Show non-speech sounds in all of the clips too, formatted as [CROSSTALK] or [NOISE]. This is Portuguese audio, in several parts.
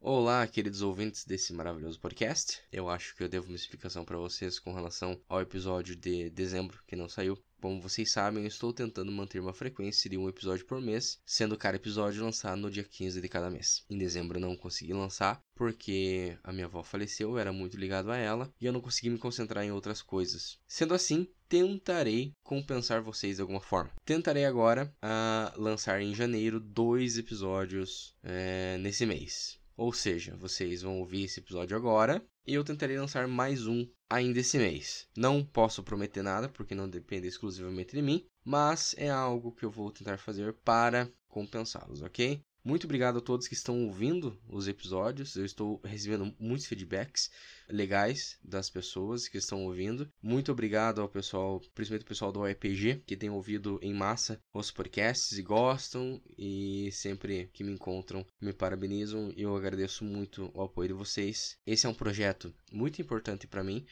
Olá, queridos ouvintes desse maravilhoso podcast. Eu acho que eu devo uma explicação para vocês com relação ao episódio de dezembro que não saiu. Como vocês sabem, eu estou tentando manter uma frequência de um episódio por mês, sendo cada episódio lançado no dia 15 de cada mês. Em dezembro eu não consegui lançar porque a minha avó faleceu, eu era muito ligado a ela e eu não consegui me concentrar em outras coisas. Sendo assim, tentarei compensar vocês de alguma forma. Tentarei agora uh, lançar em janeiro dois episódios uh, nesse mês. Ou seja, vocês vão ouvir esse episódio agora e eu tentarei lançar mais um ainda esse mês. Não posso prometer nada porque não depende exclusivamente de mim, mas é algo que eu vou tentar fazer para compensá-los, ok? Muito obrigado a todos que estão ouvindo os episódios. Eu estou recebendo muitos feedbacks legais das pessoas que estão ouvindo. Muito obrigado ao pessoal, principalmente o pessoal do OEPG, que tem ouvido em massa os podcasts e gostam e sempre que me encontram me parabenizam e eu agradeço muito o apoio de vocês. Esse é um projeto muito importante para mim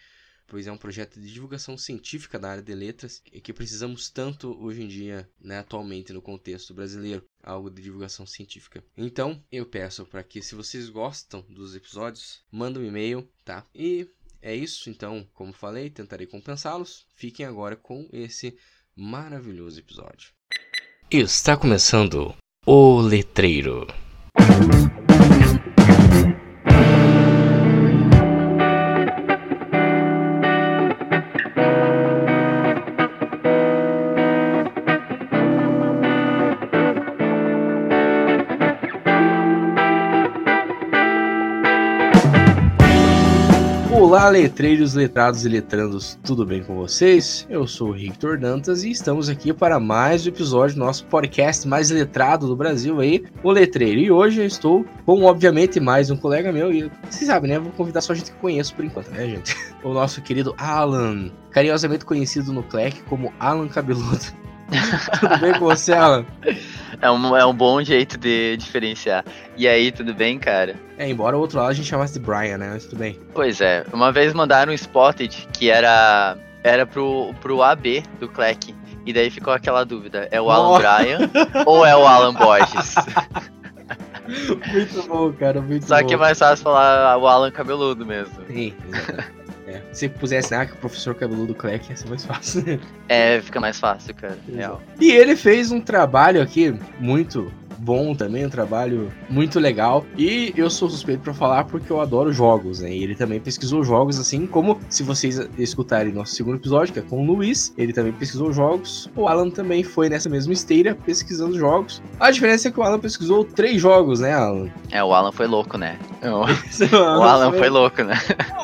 pois é um projeto de divulgação científica da área de letras que precisamos tanto hoje em dia, né, atualmente no contexto brasileiro, algo de divulgação científica. Então, eu peço para que se vocês gostam dos episódios, mandem um e-mail, tá? E é isso, então, como falei, tentarei compensá-los. Fiquem agora com esse maravilhoso episódio. Está começando o Letreiro. Olá, letreiros, letrados e letrandos, tudo bem com vocês? Eu sou o Victor Dantas e estamos aqui para mais um episódio do nosso podcast mais letrado do Brasil aí, o Letreiro. E hoje eu estou com, obviamente, mais um colega meu e vocês sabem, né? Vou convidar só gente que conheço por enquanto, né, gente? [LAUGHS] O nosso querido Alan, carinhosamente conhecido no Clec como Alan Cabeludo. [LAUGHS] tudo bem com você, Alan? É um, é um bom jeito de diferenciar. E aí, tudo bem, cara? É, embora o outro lado a gente chamasse de Brian, né? Mas tudo bem. Pois é. Uma vez mandaram um Spotted que era, era pro, pro AB do Clec. E daí ficou aquela dúvida: é o Alan oh. Bryan ou é o Alan Borges? [LAUGHS] muito bom, cara, muito Só bom. que é mais fácil falar o Alan cabeludo mesmo. Sim, exatamente. É. Se pusesse, ah, que o professor cabeludo Cleck ia ser mais fácil. é, fica mais fácil, cara. Real. E ele fez um trabalho aqui muito bom também, um trabalho muito legal. E eu sou suspeito para falar porque eu adoro jogos, né? E ele também pesquisou jogos, assim como se vocês escutarem nosso segundo episódio, que é com o Luiz, ele também pesquisou jogos. O Alan também foi nessa mesma esteira pesquisando jogos. A diferença é que o Alan pesquisou três jogos, né, Alan? É, o Alan foi louco, né? o [LAUGHS] Alan foi... foi louco, né?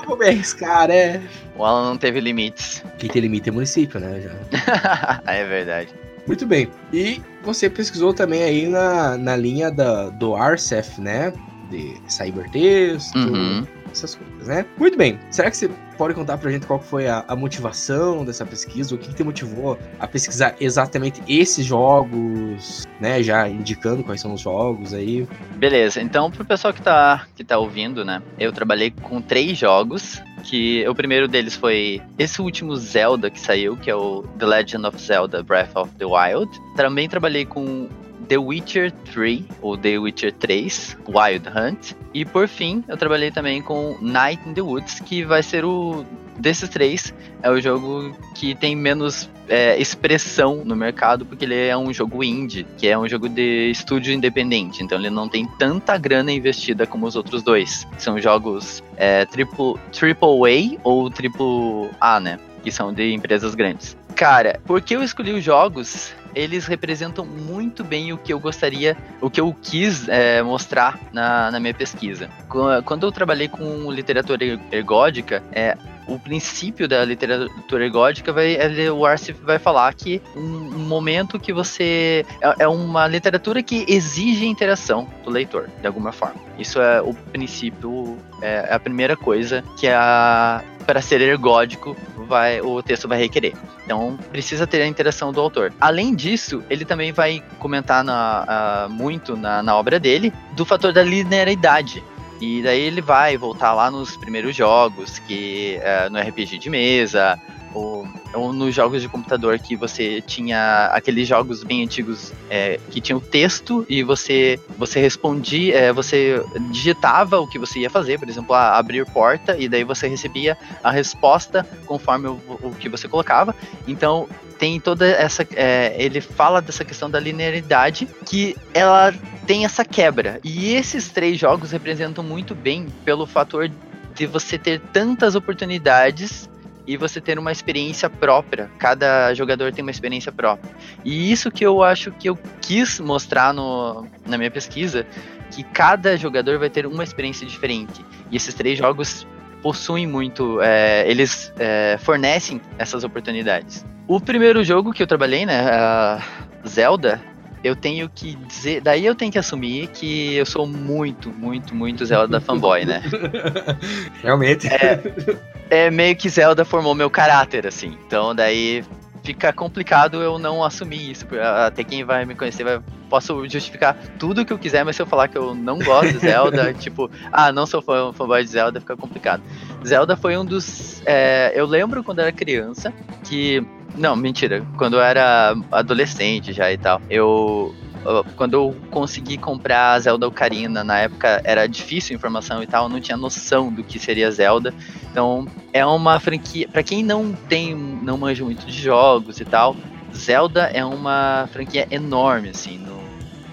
Vou me arriscar, né? O Alan não teve limites. Quem tem limite é município, né? Já. [LAUGHS] é verdade. Muito bem. E você pesquisou também aí na, na linha da, do RCEF, né? De cybertexto, uhum. essas coisas, né? Muito bem. Será que você pode contar pra gente qual foi a, a motivação dessa pesquisa? O que, que te motivou a pesquisar exatamente esses jogos, né? Já indicando quais são os jogos aí. Beleza, então pro pessoal que tá, que tá ouvindo, né? Eu trabalhei com três jogos que o primeiro deles foi esse último Zelda que saiu, que é o The Legend of Zelda Breath of the Wild. Também trabalhei com The Witcher 3, ou The Witcher 3, Wild Hunt. E por fim, eu trabalhei também com Night in the Woods, que vai ser o. Desses três, é o jogo que tem menos é, expressão no mercado, porque ele é um jogo indie, que é um jogo de estúdio independente. Então ele não tem tanta grana investida como os outros dois. São jogos é, triple, triple A ou triple A, né? Que são de empresas grandes. Cara, porque eu escolhi os jogos eles representam muito bem o que eu gostaria, o que eu quis é, mostrar na, na minha pesquisa. Quando eu trabalhei com literatura ergódica, é, o princípio da literatura ergódica vai, o Arsif vai falar que um, momento que você é, é, uma literatura que exige interação do leitor de alguma forma. Isso é o princípio, é, é a primeira coisa que a para ser ergódico vai o texto vai requerer. Então precisa ter a interação do autor. Além disso, ele também vai comentar na, muito na, na obra dele do fator da linearidade. E daí ele vai voltar lá nos primeiros jogos, que uh, no RPG de mesa, ou nos jogos de computador que você tinha aqueles jogos bem antigos é, que tinham texto e você você respondia, é, você digitava o que você ia fazer, por exemplo, abrir porta e daí você recebia a resposta conforme o, o que você colocava. Então tem toda essa. É, ele fala dessa questão da linearidade que ela tem essa quebra. E esses três jogos representam muito bem pelo fator de você ter tantas oportunidades e você ter uma experiência própria. Cada jogador tem uma experiência própria. E isso que eu acho que eu quis mostrar no, na minha pesquisa, que cada jogador vai ter uma experiência diferente. E esses três jogos possuem muito, é, eles é, fornecem essas oportunidades. O primeiro jogo que eu trabalhei, né, Zelda, eu tenho que dizer, daí eu tenho que assumir que eu sou muito, muito, muito Zelda fanboy, né? [LAUGHS] Realmente. É, é meio que Zelda formou meu caráter, assim. Então daí fica complicado eu não assumir isso. Até quem vai me conhecer vai posso justificar tudo que eu quiser, mas se eu falar que eu não gosto de Zelda, [LAUGHS] tipo, ah, não sou fã, fanboy de Zelda, fica complicado. Zelda foi um dos. É, eu lembro quando era criança que não, mentira. Quando eu era adolescente já e tal, eu. Quando eu consegui comprar a Zelda Ocarina, na época era difícil a informação e tal, não tinha noção do que seria Zelda. Então, é uma franquia. para quem não tem. não manja muito de jogos e tal, Zelda é uma franquia enorme, assim, no,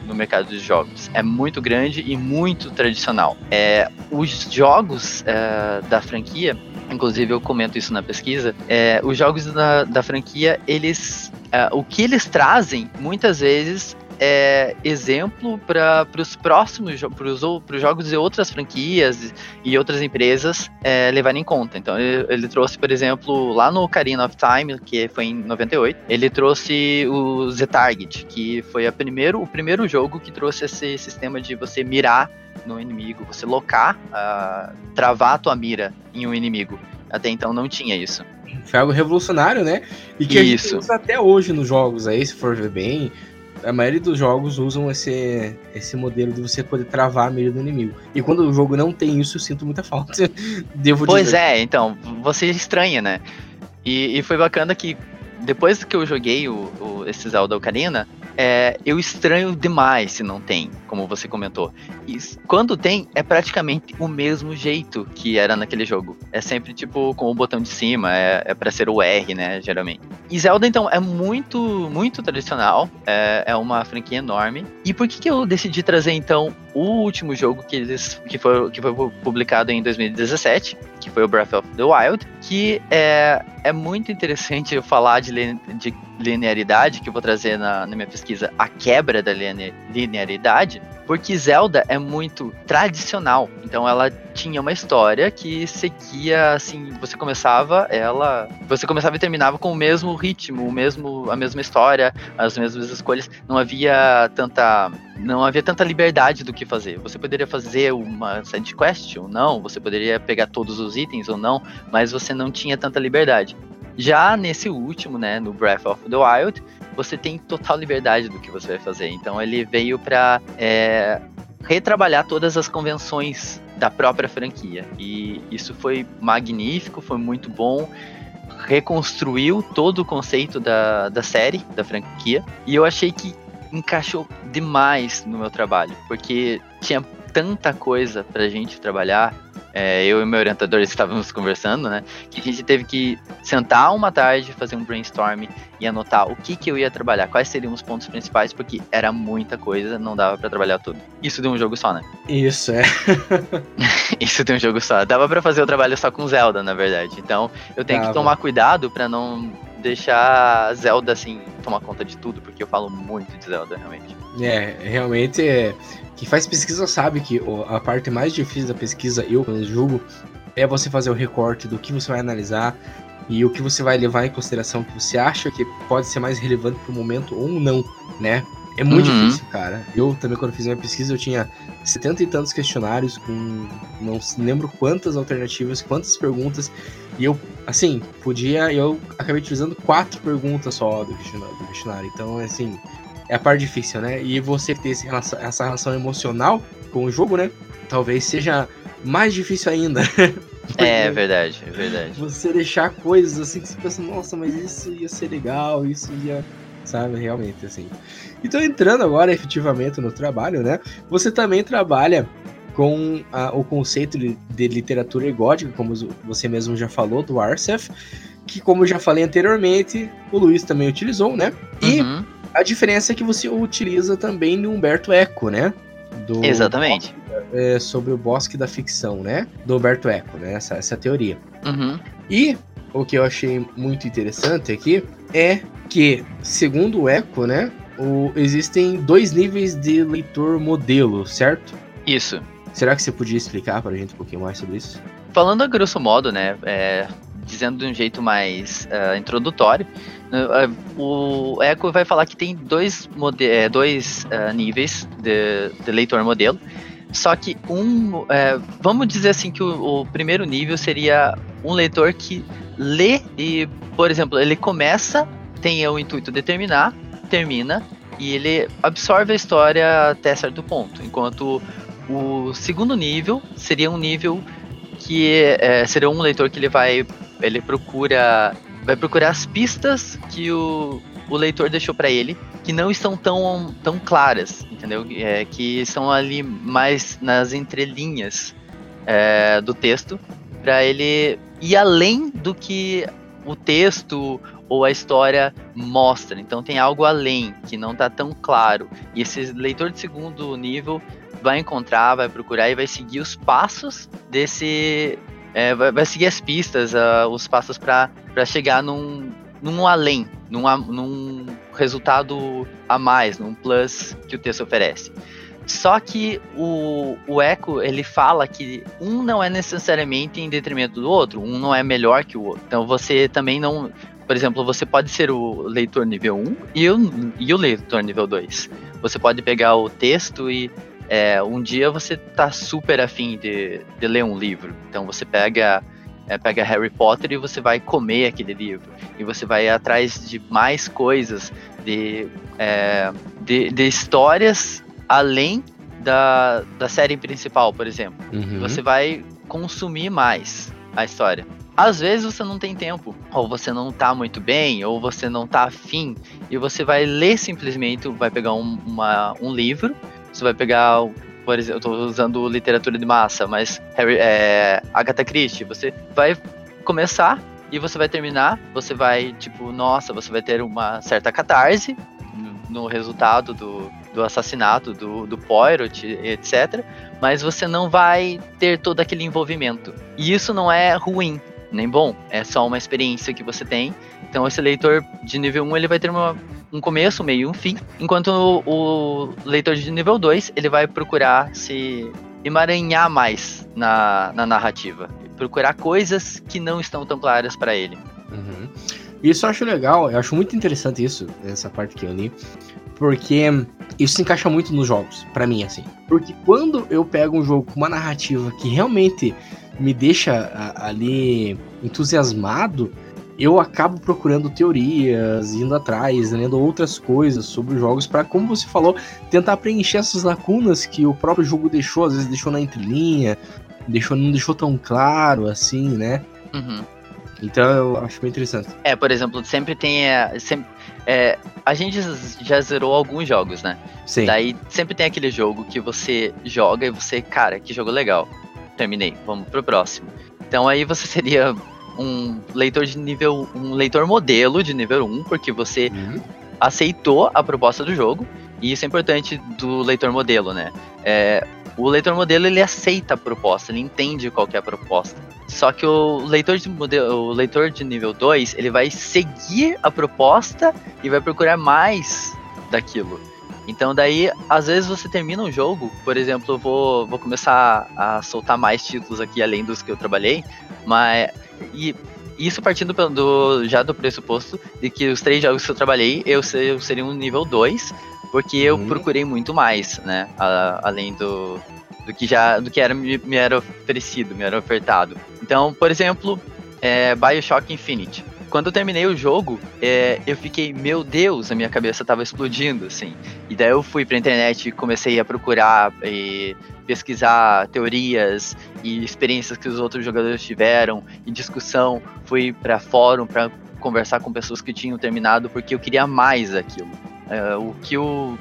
no mercado de jogos. É muito grande e muito tradicional. É, os jogos é, da franquia inclusive eu comento isso na pesquisa, é, os jogos da, da franquia, eles. É, o que eles trazem, muitas vezes, é exemplo para os próximos para os jogos de outras franquias e outras empresas é, levarem em conta. Então ele, ele, trouxe, por exemplo, lá no Ocarina of Time, que foi em 98, ele trouxe o Z Target, que foi primeiro, o primeiro jogo que trouxe esse sistema de você mirar no inimigo, você locar, uh, travar a tua mira em um inimigo. Até então não tinha isso. Foi algo revolucionário, né? E que isso. usa até hoje nos jogos aí, se for ver bem. A maioria dos jogos usam esse, esse modelo de você poder travar a mira do inimigo. E quando o jogo não tem isso, eu sinto muita falta. [LAUGHS] Devo pois dizer. é, então, você estranha, né? E, e foi bacana que depois que eu joguei o, o, esse Zelda Ocarina, é, eu estranho demais se não tem, como você comentou. E quando tem, é praticamente o mesmo jeito que era naquele jogo. É sempre tipo com o botão de cima, é, é para ser o R, né, geralmente. E Zelda, então, é muito, muito tradicional, é, é uma franquia enorme. E por que, que eu decidi trazer, então, o último jogo que, eles, que, foi, que foi publicado em 2017, que foi o Breath of the Wild, que é, é muito interessante eu falar de, de linearidade, que eu vou trazer na, na minha pesquisa, a quebra da linearidade, porque Zelda é muito tradicional. Então ela tinha uma história que seguia assim, você começava ela, você começava e terminava com o mesmo ritmo, o mesmo a mesma história, as mesmas escolhas. Não havia tanta não havia tanta liberdade do que fazer. Você poderia fazer uma side quest ou não, você poderia pegar todos os itens ou não, mas você não tinha tanta liberdade. Já nesse último, né, no Breath of the Wild, você tem total liberdade do que você vai fazer. Então ele veio para é, retrabalhar todas as convenções da própria franquia. E isso foi magnífico, foi muito bom. Reconstruiu todo o conceito da, da série, da franquia. E eu achei que encaixou demais no meu trabalho, porque tinha tanta coisa pra gente trabalhar é, eu e meu orientador estávamos conversando, né? Que a gente teve que sentar uma tarde, fazer um brainstorm e anotar o que, que eu ia trabalhar, quais seriam os pontos principais, porque era muita coisa, não dava para trabalhar tudo. Isso de um jogo só, né? [LAUGHS] Isso, é. Isso de um jogo só. Dava para fazer o trabalho só com Zelda, na verdade. Então, eu tenho dava. que tomar cuidado para não deixar Zelda, assim, tomar conta de tudo, porque eu falo muito de Zelda, realmente. É, realmente é quem faz pesquisa sabe que a parte mais difícil da pesquisa, eu julgo, é você fazer o recorte do que você vai analisar e o que você vai levar em consideração que você acha que pode ser mais relevante para o momento ou não, né? É muito uhum. difícil, cara. Eu também, quando fiz minha pesquisa, eu tinha setenta e tantos questionários com não lembro quantas alternativas, quantas perguntas. E eu, assim, podia. Eu acabei utilizando quatro perguntas só do questionário. Do questionário. Então, assim, é a parte difícil, né? E você ter esse, essa relação emocional com o jogo, né? Talvez seja mais difícil ainda. [LAUGHS] É, é verdade, é verdade. Você deixar coisas assim que você pensa, nossa, mas isso ia ser legal, isso ia. Sabe, realmente, assim. Então, entrando agora efetivamente no trabalho, né? Você também trabalha com a, o conceito de literatura egótica, como você mesmo já falou, do Arsef, que, como eu já falei anteriormente, o Luiz também utilizou, né? E uhum. a diferença é que você utiliza também no Humberto Eco, né? Do Exatamente. É, sobre o bosque da ficção, né? Do Humberto Eco, né? Essa, essa teoria. Uhum. E o que eu achei muito interessante aqui é que, segundo o Eco, né? O, existem dois níveis de leitor modelo, certo? Isso. Será que você podia explicar para a gente um pouquinho mais sobre isso? Falando a grosso modo, né, é, dizendo de um jeito mais uh, introdutório, uh, o Echo vai falar que tem dois, é, dois uh, níveis de, de, leitor modelo. Só que um, vamos dizer assim que o, o, primeiro nível seria um leitor que lê e, por exemplo, ele começa, tem o intuito de terminar, termina e ele absorve a história até certo ponto, enquanto o segundo nível seria um nível que é, seria um leitor que ele vai ele procura vai procurar as pistas que o, o leitor deixou para ele que não estão tão, tão claras, entendeu? É, que estão ali mais nas entrelinhas é, do texto para ele ir além do que o texto ou a história mostra. Então tem algo além que não está tão claro. E esse leitor de segundo nível vai encontrar, vai procurar e vai seguir os passos desse. É, vai, vai, seguir as pistas, uh, os passos para chegar num, num além, num, num resultado a mais, num plus que o texto oferece. Só que o, o Echo, ele fala que um não é necessariamente em detrimento do outro, um não é melhor que o outro. Então você também não. Por exemplo, você pode ser o leitor nível 1 e o, e o leitor nível 2. Você pode pegar o texto e é, um dia você tá super afim de, de ler um livro, então você pega é, pega Harry Potter e você vai comer aquele livro e você vai atrás de mais coisas, de, é, de, de, histórias além da, da série principal, por exemplo. Uhum. Você vai consumir mais a história. Às vezes você não tem tempo, ou você não tá muito bem, ou você não tá afim, e você vai ler simplesmente, vai pegar um, uma, um livro você vai pegar, por exemplo, eu tô usando literatura de massa, mas Harry, é, Agatha Christie, você vai começar e você vai terminar, você vai, tipo, nossa, você vai ter uma certa catarse no, no resultado do, do assassinato do, do Poirot, etc. Mas você não vai ter todo aquele envolvimento. E isso não é ruim, nem bom. É só uma experiência que você tem. Então esse leitor de nível 1 ele vai ter uma um começo, meio e um fim. Enquanto o, o leitor de nível 2, ele vai procurar se emaranhar mais na, na narrativa. Procurar coisas que não estão tão claras para ele. Uhum. Isso eu acho legal, eu acho muito interessante isso, essa parte que eu li, porque isso se encaixa muito nos jogos, para mim, assim. Porque quando eu pego um jogo com uma narrativa que realmente me deixa ali entusiasmado, eu acabo procurando teorias, indo atrás, lendo outras coisas sobre os jogos para, como você falou, tentar preencher essas lacunas que o próprio jogo deixou, às vezes deixou na entrelinha, deixou, não deixou tão claro assim, né? Uhum. Então eu acho bem interessante. É, por exemplo, sempre tem. É, sempre, é, a gente já zerou alguns jogos, né? Sim. Daí sempre tem aquele jogo que você joga e você, cara, que jogo legal. Terminei, vamos pro próximo. Então aí você [LAUGHS] seria um leitor de nível. um leitor modelo de nível 1, porque você uhum. aceitou a proposta do jogo. E isso é importante do leitor modelo, né? É, o leitor modelo ele aceita a proposta, ele entende qual é a proposta. Só que o leitor de modelo, o leitor de nível 2, ele vai seguir a proposta e vai procurar mais daquilo. Então daí, às vezes você termina um jogo, por exemplo, eu vou, vou começar a soltar mais títulos aqui além dos que eu trabalhei, mas e isso partindo do, já do pressuposto de que os três jogos que eu trabalhei, eu, eu seria um nível 2, porque eu uhum. procurei muito mais, né? A, além do, do que já do que era, me, me era oferecido, me era ofertado. Então, por exemplo, é, Bioshock Infinite. Quando eu terminei o jogo, é, eu fiquei, meu Deus, a minha cabeça tava explodindo, assim. E daí eu fui pra internet e comecei a procurar e pesquisar teorias e experiências que os outros jogadores tiveram, e discussão, fui para fórum para conversar com pessoas que tinham terminado, porque eu queria mais aquilo. É, o que o,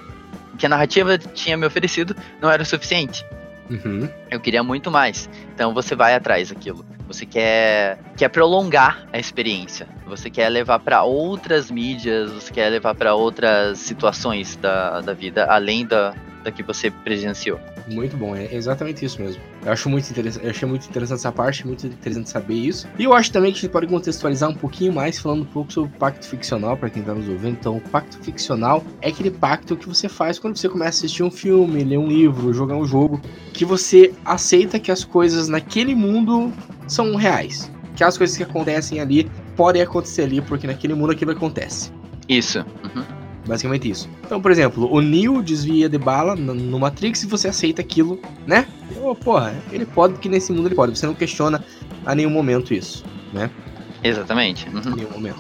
que a narrativa tinha me oferecido não era o suficiente. Uhum. Eu queria muito mais. Então você vai atrás daquilo. Você quer, quer prolongar a experiência. Você quer levar para outras mídias, você quer levar para outras situações da, da vida, além da, da que você presenciou. Muito bom, é exatamente isso mesmo. Eu acho muito interessante, eu achei muito interessante essa parte, muito interessante saber isso. E eu acho também que a gente pode contextualizar um pouquinho mais, falando um pouco sobre o pacto ficcional, para quem tá nos ouvindo. Então, o pacto ficcional é aquele pacto que você faz quando você começa a assistir um filme, ler um livro, jogar um jogo, que você aceita que as coisas naquele mundo são reais. Que as coisas que acontecem ali podem acontecer ali, porque naquele mundo aquilo acontece. Isso. Uhum. Basicamente isso. Então, por exemplo, o Neo desvia de bala no Matrix e você aceita aquilo, né? Oh, porra, ele pode, porque nesse mundo ele pode. Você não questiona a nenhum momento isso, né? Exatamente. Uhum. nenhum momento.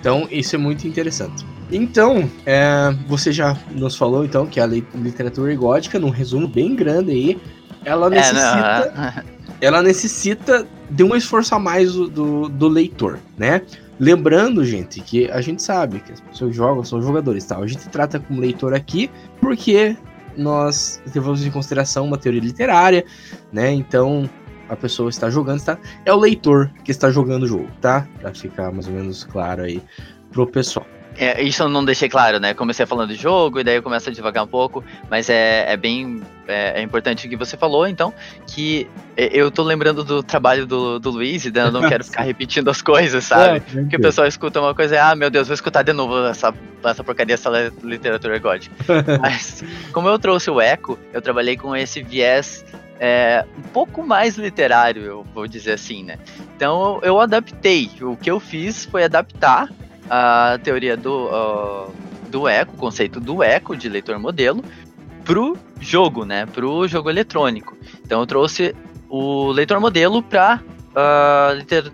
Então, isso é muito interessante. Então, é, você já nos falou, então, que a literatura gótica, num resumo bem grande aí, ela necessita... É, ela necessita de um esforço a mais do, do, do leitor, né? Lembrando, gente, que a gente sabe que as pessoas jogam são jogadores, tal. Tá? A gente trata como leitor aqui porque nós levamos em consideração uma teoria literária, né? Então, a pessoa está jogando, está é o leitor que está jogando o jogo, tá? Para ficar mais ou menos claro aí pro pessoal. É, isso eu não deixei claro, né? Comecei falando de jogo e daí eu começo a devagar um pouco, mas é, é bem é, é importante o que você falou, então, que eu tô lembrando do trabalho do, do Luiz e eu não quero ficar [LAUGHS] repetindo as coisas, sabe? É, Porque o pessoal escuta uma coisa e, ah, meu Deus, vou escutar de novo essa, essa porcaria, essa literatura gótica. [LAUGHS] mas, como eu trouxe o Eco, eu trabalhei com esse viés é, um pouco mais literário, eu vou dizer assim, né? Então eu adaptei. O que eu fiz foi adaptar a teoria do, uh, do eco, o conceito do eco de leitor modelo, pro jogo, né? Pro jogo eletrônico. Então eu trouxe o leitor modelo para uh, ah, liter,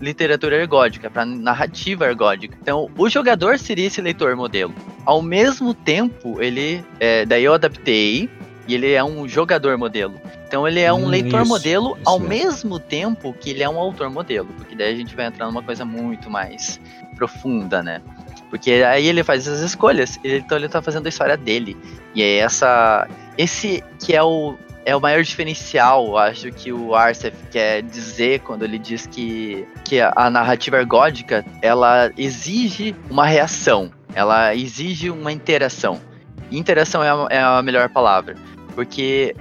literatura ergódica, para narrativa ergódica. Então o jogador seria esse leitor modelo. Ao mesmo tempo, ele. É, daí eu adaptei e ele é um jogador modelo. Então ele é um hum, leitor isso, modelo isso ao mesmo tempo que ele é um autor modelo, porque daí a gente vai entrar numa coisa muito mais profunda, né? Porque aí ele faz as escolhas, então ele tá fazendo a história dele. E é essa. Esse que é o, é o maior diferencial, acho que o Arcef quer dizer quando ele diz que, que a narrativa ergódica ela exige uma reação, ela exige uma interação. Interação é a, é a melhor palavra, porque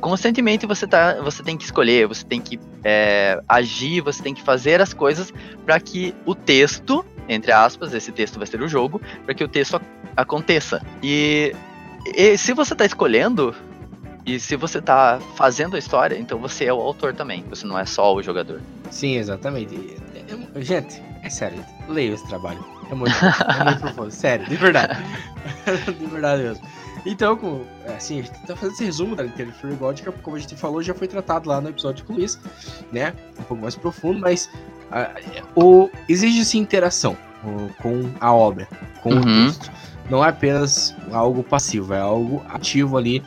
constantemente você, tá, você tem que escolher, você tem que é, agir, você tem que fazer as coisas para que o texto entre aspas, esse texto vai ser o jogo, para que o texto aconteça. E, e se você está escolhendo, e se você está fazendo a história, então você é o autor também, você não é só o jogador. Sim, exatamente. Gente, é sério, leia esse trabalho. É muito, é muito [LAUGHS] profundo, sério, de verdade. [LAUGHS] de verdade mesmo. Então, com, assim, a gente tá fazendo esse resumo da literatura gótica, como a gente falou, já foi tratado lá no episódio com o Luiz, né? Um pouco mais profundo, mas uh, o, exige sim interação uh, com a obra, com uhum. o texto. Não é apenas algo passivo, é algo ativo ali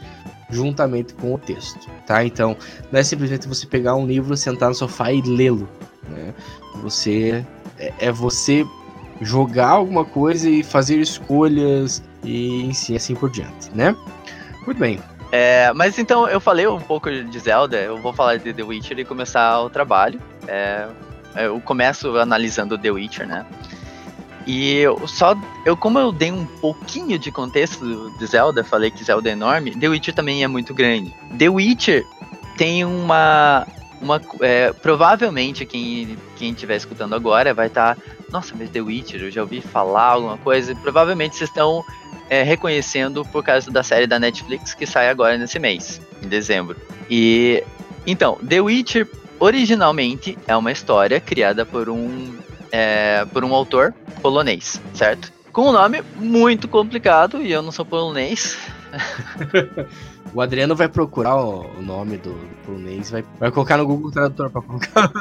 juntamente com o texto, tá? Então, não é simplesmente você pegar um livro, sentar no sofá e lê-lo, né? Você é, é você jogar alguma coisa e fazer escolhas e assim, assim por diante, né? Muito bem. É, mas então eu falei um pouco de Zelda, eu vou falar de The Witcher e começar o trabalho. É, eu começo analisando The Witcher, né? E eu só, eu como eu dei um pouquinho de contexto de Zelda, falei que Zelda é enorme, The Witcher também é muito grande. The Witcher tem uma uma é, provavelmente quem quem estiver escutando agora vai estar, tá, nossa, mas The Witcher, eu já ouvi falar alguma coisa. Provavelmente vocês estão é, reconhecendo por causa da série da Netflix que sai agora nesse mês, em dezembro. E então, The Witcher originalmente é uma história criada por um é, por um autor polonês, certo? Com um nome muito complicado e eu não sou polonês. [LAUGHS] o Adriano vai procurar o, nome do, do polonês, vai, vai colocar no Google Tradutor para colocar.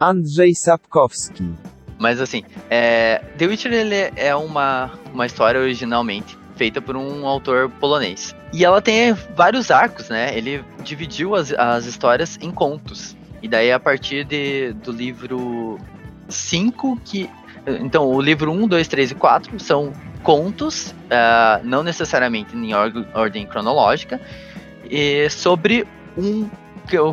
Andrzej Sapkowski. Mas assim, é, The Witcher ele é uma, uma história originalmente feita por um autor polonês. E ela tem vários arcos, né? Ele dividiu as, as histórias em contos. E daí, a partir de, do livro 5, que. Então, o livro 1, 2, 3 e 4 são contos, uh, não necessariamente em or ordem cronológica, sobre um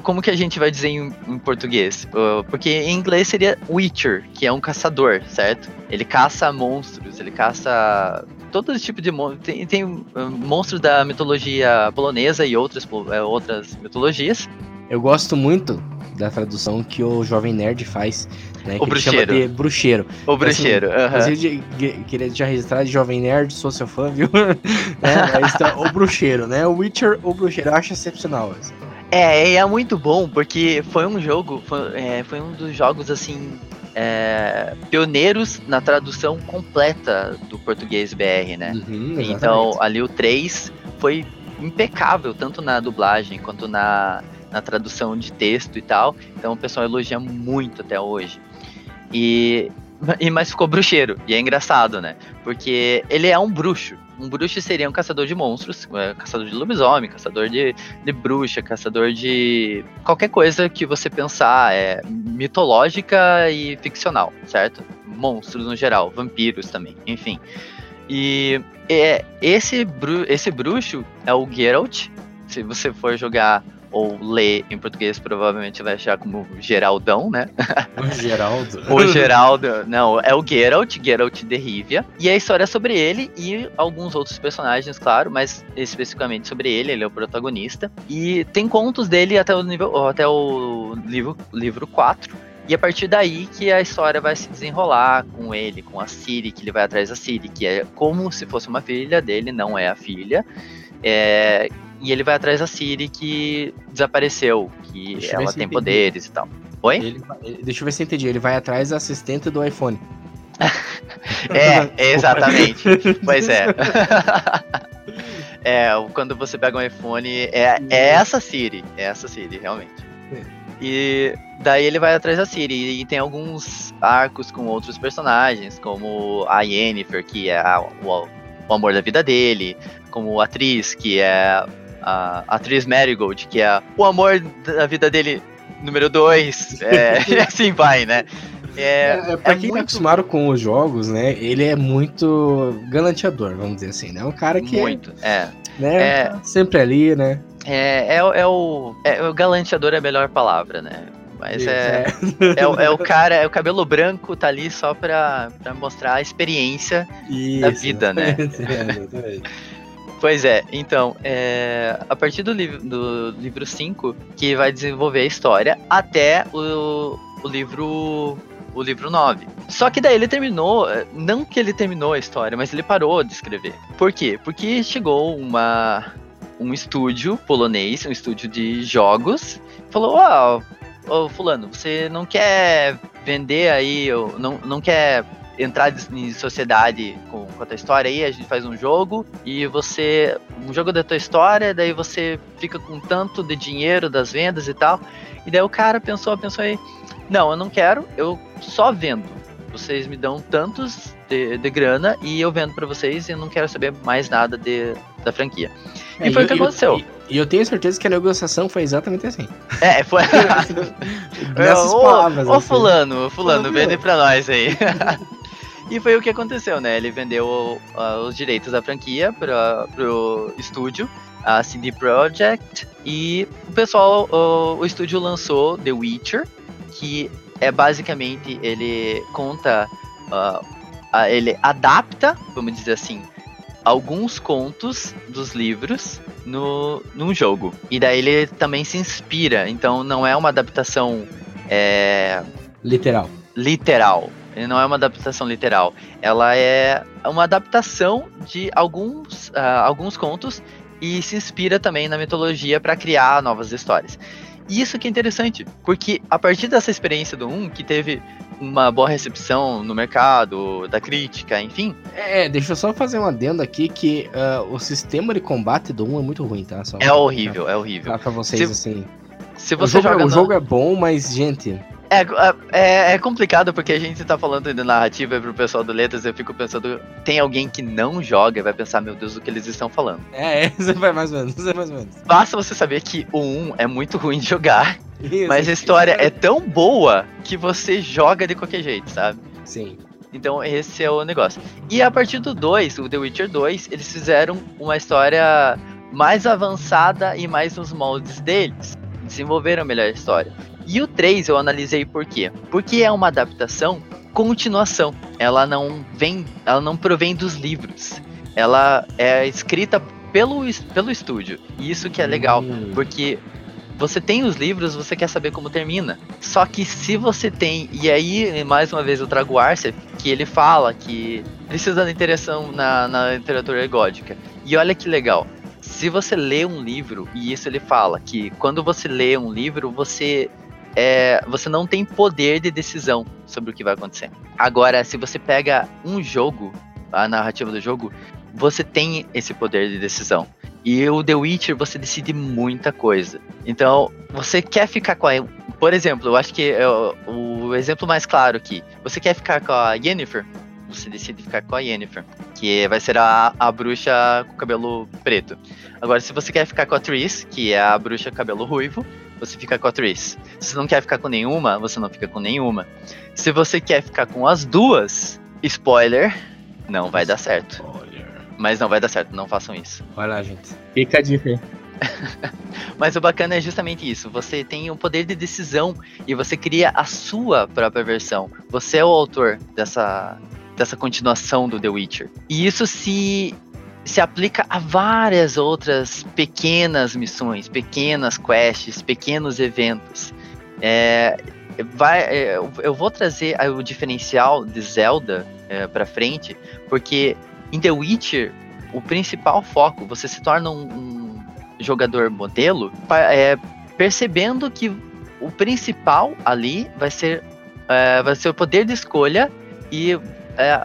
como que a gente vai dizer em, em português? Porque em inglês seria Witcher, que é um caçador, certo? Ele caça monstros, ele caça todo tipo de monstro. Tem, tem uh, monstros da mitologia polonesa e outras, uh, outras mitologias. Eu gosto muito da tradução que o Jovem Nerd faz, né? O bruxeiro. chama de bruxeiro. O bruxeiro, assim, uh -huh. queria já registrar de Jovem Nerd, sou seu fã, viu? [LAUGHS] é, tá, o bruxeiro, né? O Witcher, o bruxeiro, eu acho excepcional. Assim. É, e é muito bom, porque foi um jogo, foi, é, foi um dos jogos, assim, é, pioneiros na tradução completa do português BR, né? Uhum, então, ali o 3 foi impecável, tanto na dublagem quanto na, na tradução de texto e tal. Então o pessoal elogia muito até hoje. E, e mas ficou bruxeiro. E é engraçado, né? Porque ele é um bruxo. Um bruxo seria um caçador de monstros, é, caçador de lobisomem, caçador de, de bruxa, caçador de qualquer coisa que você pensar é mitológica e ficcional, certo? Monstros no geral, vampiros também, enfim. E é, esse, bru esse bruxo é o Geralt. Se você for jogar ou ler em português, provavelmente vai achar como Geraldão, né? [LAUGHS] O Geraldo. o Geraldo, não, é o Geralt, Geralt de Rivia. E a história é sobre ele e alguns outros personagens, claro, mas especificamente sobre ele, ele é o protagonista. E tem contos dele até o nível, até o livro, livro 4. E a partir daí que a história vai se desenrolar com ele, com a Siri, que ele vai atrás da Siri, que é como se fosse uma filha dele, não é a filha. É, e ele vai atrás da Siri que desapareceu, que deixa ela tem poderes e tal. Oi? Ele, deixa eu ver se eu entendi. Ele vai atrás da assistente do iPhone. [LAUGHS] é, [LAUGHS] exatamente. pois é. [LAUGHS] é, quando você pega um iPhone, é, é essa Siri. É essa Siri, realmente. É. E daí ele vai atrás da Siri. E tem alguns arcos com outros personagens, como a Yennefer, que é a, o, o amor da vida dele, como atriz, que é a atriz Marigold, que é o amor da vida dele número 2, é, e [LAUGHS] [LAUGHS] assim vai, né? É, é, é pra é quem tá muito... tá acostumado com os jogos, né? Ele é muito galanteador, vamos dizer assim, né? Um cara que. É, muito, é. Né, é. Sempre ali, né? É, é, é, o. É, o galanteador é a melhor palavra, né? Mas é, é, é, o cara, é o cabelo branco, tá ali só pra, pra mostrar a experiência Isso, da vida, né? [LAUGHS] É, Pois é, então, é, a partir do, livro do livro 5, que vai desenvolver a história até o, o livro o livro 9. Só que daí ele terminou, não que ele terminou a história, mas ele parou de escrever. Por quê? Porque chegou uma um estúdio polonês, um estúdio de jogos, falou: "Ó, oh, oh, fulano, você não quer vender aí, não, não quer entrar em sociedade com, com a tua história aí, a gente faz um jogo e você. Um jogo da tua história, daí você fica com tanto de dinheiro das vendas e tal. E daí o cara pensou, pensou aí, não, eu não quero, eu só vendo. Vocês me dão tantos de, de grana e eu vendo para vocês e eu não quero saber mais nada de, da franquia. É, e foi o que aconteceu. E eu tenho certeza que a negociação foi exatamente assim. É, foi. [LAUGHS] Nessas ô, palavras. Ô, assim. fulano, fulano, vende pra nós aí. [LAUGHS] E foi o que aconteceu, né? Ele vendeu uh, os direitos da franquia para pro estúdio, a CD Projekt, e o pessoal, o, o estúdio lançou The Witcher, que é basicamente ele conta, uh, ele adapta, vamos dizer assim, alguns contos dos livros no num jogo. E daí ele também se inspira, então não é uma adaptação é, literal. Literal não é uma adaptação literal. Ela é uma adaptação de alguns, uh, alguns contos e se inspira também na mitologia para criar novas histórias. E isso que é interessante, porque a partir dessa experiência do 1, que teve uma boa recepção no mercado, da crítica, enfim. É, deixa eu só fazer um adendo aqui que uh, o sistema de combate do 1 é muito ruim, tá? Só é horrível, é horrível. Pra vocês, se, assim. Se você o jogo, joga o no... jogo é bom, mas, gente, É, é, é, complicado porque a gente tá falando de narrativa pro pessoal do Letras, eu fico pensando, tem alguém que não joga e vai pensar, meu Deus, o que eles estão falando. É, [LAUGHS] você vai mais ou menos, você vai mais ou menos. Basta você saber que o 1 é muito ruim de jogar, isso, mas a história é tão boa que você joga de qualquer jeito, sabe? Sim. Então esse é o negócio. E a partir do 2, o The Witcher 2, eles fizeram uma história mais avançada e mais nos moldes deles. Desenvolveram melhor a história. E o 3 eu analisei por quê? Porque é uma adaptação continuação. Ela não vem, ela não provém dos livros. Ela é escrita pelo, pelo estúdio. E isso que é legal, hum. porque você tem os livros, você quer saber como termina. Só que se você tem, e aí mais uma vez eu trago o Arce, que ele fala que precisa da interação na, na literatura gótica. E olha que legal. Se você lê um livro, e isso ele fala, que quando você lê um livro, você é, você não tem poder de decisão sobre o que vai acontecer. Agora, se você pega um jogo, a narrativa do jogo, você tem esse poder de decisão. E o The Witcher você decide muita coisa. Então, você quer ficar com a. Por exemplo, eu acho que é o, o exemplo mais claro aqui. Você quer ficar com a Yennefer? Você decide ficar com a Yennefer, que vai ser a, a bruxa com cabelo preto. Agora, se você quer ficar com a Triss, que é a bruxa com cabelo ruivo, você fica com a Triss. Se você não quer ficar com nenhuma, você não fica com nenhuma. Se você quer ficar com as duas, spoiler, não vai dar certo. Spoiler. Mas não vai dar certo, não façam isso. Vai lá, gente. Fica a dica [LAUGHS] Mas o bacana é justamente isso. Você tem o poder de decisão e você cria a sua própria versão. Você é o autor dessa, dessa continuação do The Witcher. E isso se se aplica a várias outras pequenas missões, pequenas quests, pequenos eventos. É, vai, é, eu vou trazer o diferencial de Zelda é, para frente, porque em The Witcher o principal foco, você se torna um, um jogador modelo, é, percebendo que o principal ali vai ser, é, vai ser o poder de escolha e é,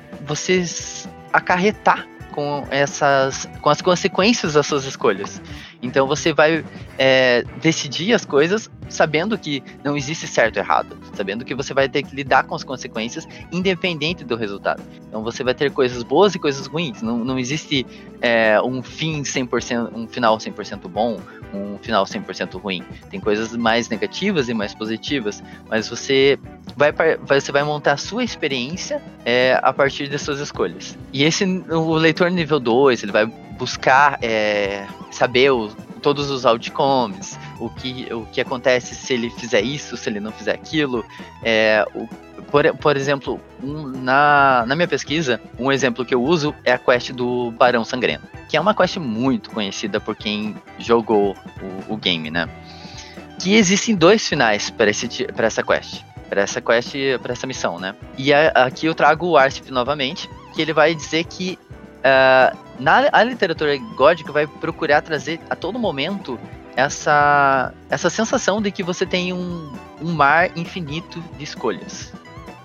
acarretar com essas com as consequências das suas escolhas. Então você vai é, decidir as coisas sabendo que não existe certo ou errado, sabendo que você vai ter que lidar com as consequências independente do resultado. Então você vai ter coisas boas e coisas ruins. Não, não existe é, um fim 100%, um final 100% bom, um final 100% ruim. Tem coisas mais negativas e mais positivas, mas você vai, você vai montar a sua experiência é, a partir das suas escolhas. E esse, o leitor nível 2, ele vai buscar é, saber o, todos os outcomes, o que, o que acontece se ele fizer isso, se ele não fizer aquilo. É, o, por, por exemplo, um, na, na minha pesquisa, um exemplo que eu uso é a quest do Barão Sangrento, que é uma quest muito conhecida por quem jogou o, o game, né? Que existem dois finais para essa quest para essa quest, para essa missão, né? E a, aqui eu trago o Arsif novamente, que ele vai dizer que uh, na a literatura gótica vai procurar trazer a todo momento essa, essa sensação de que você tem um, um mar infinito de escolhas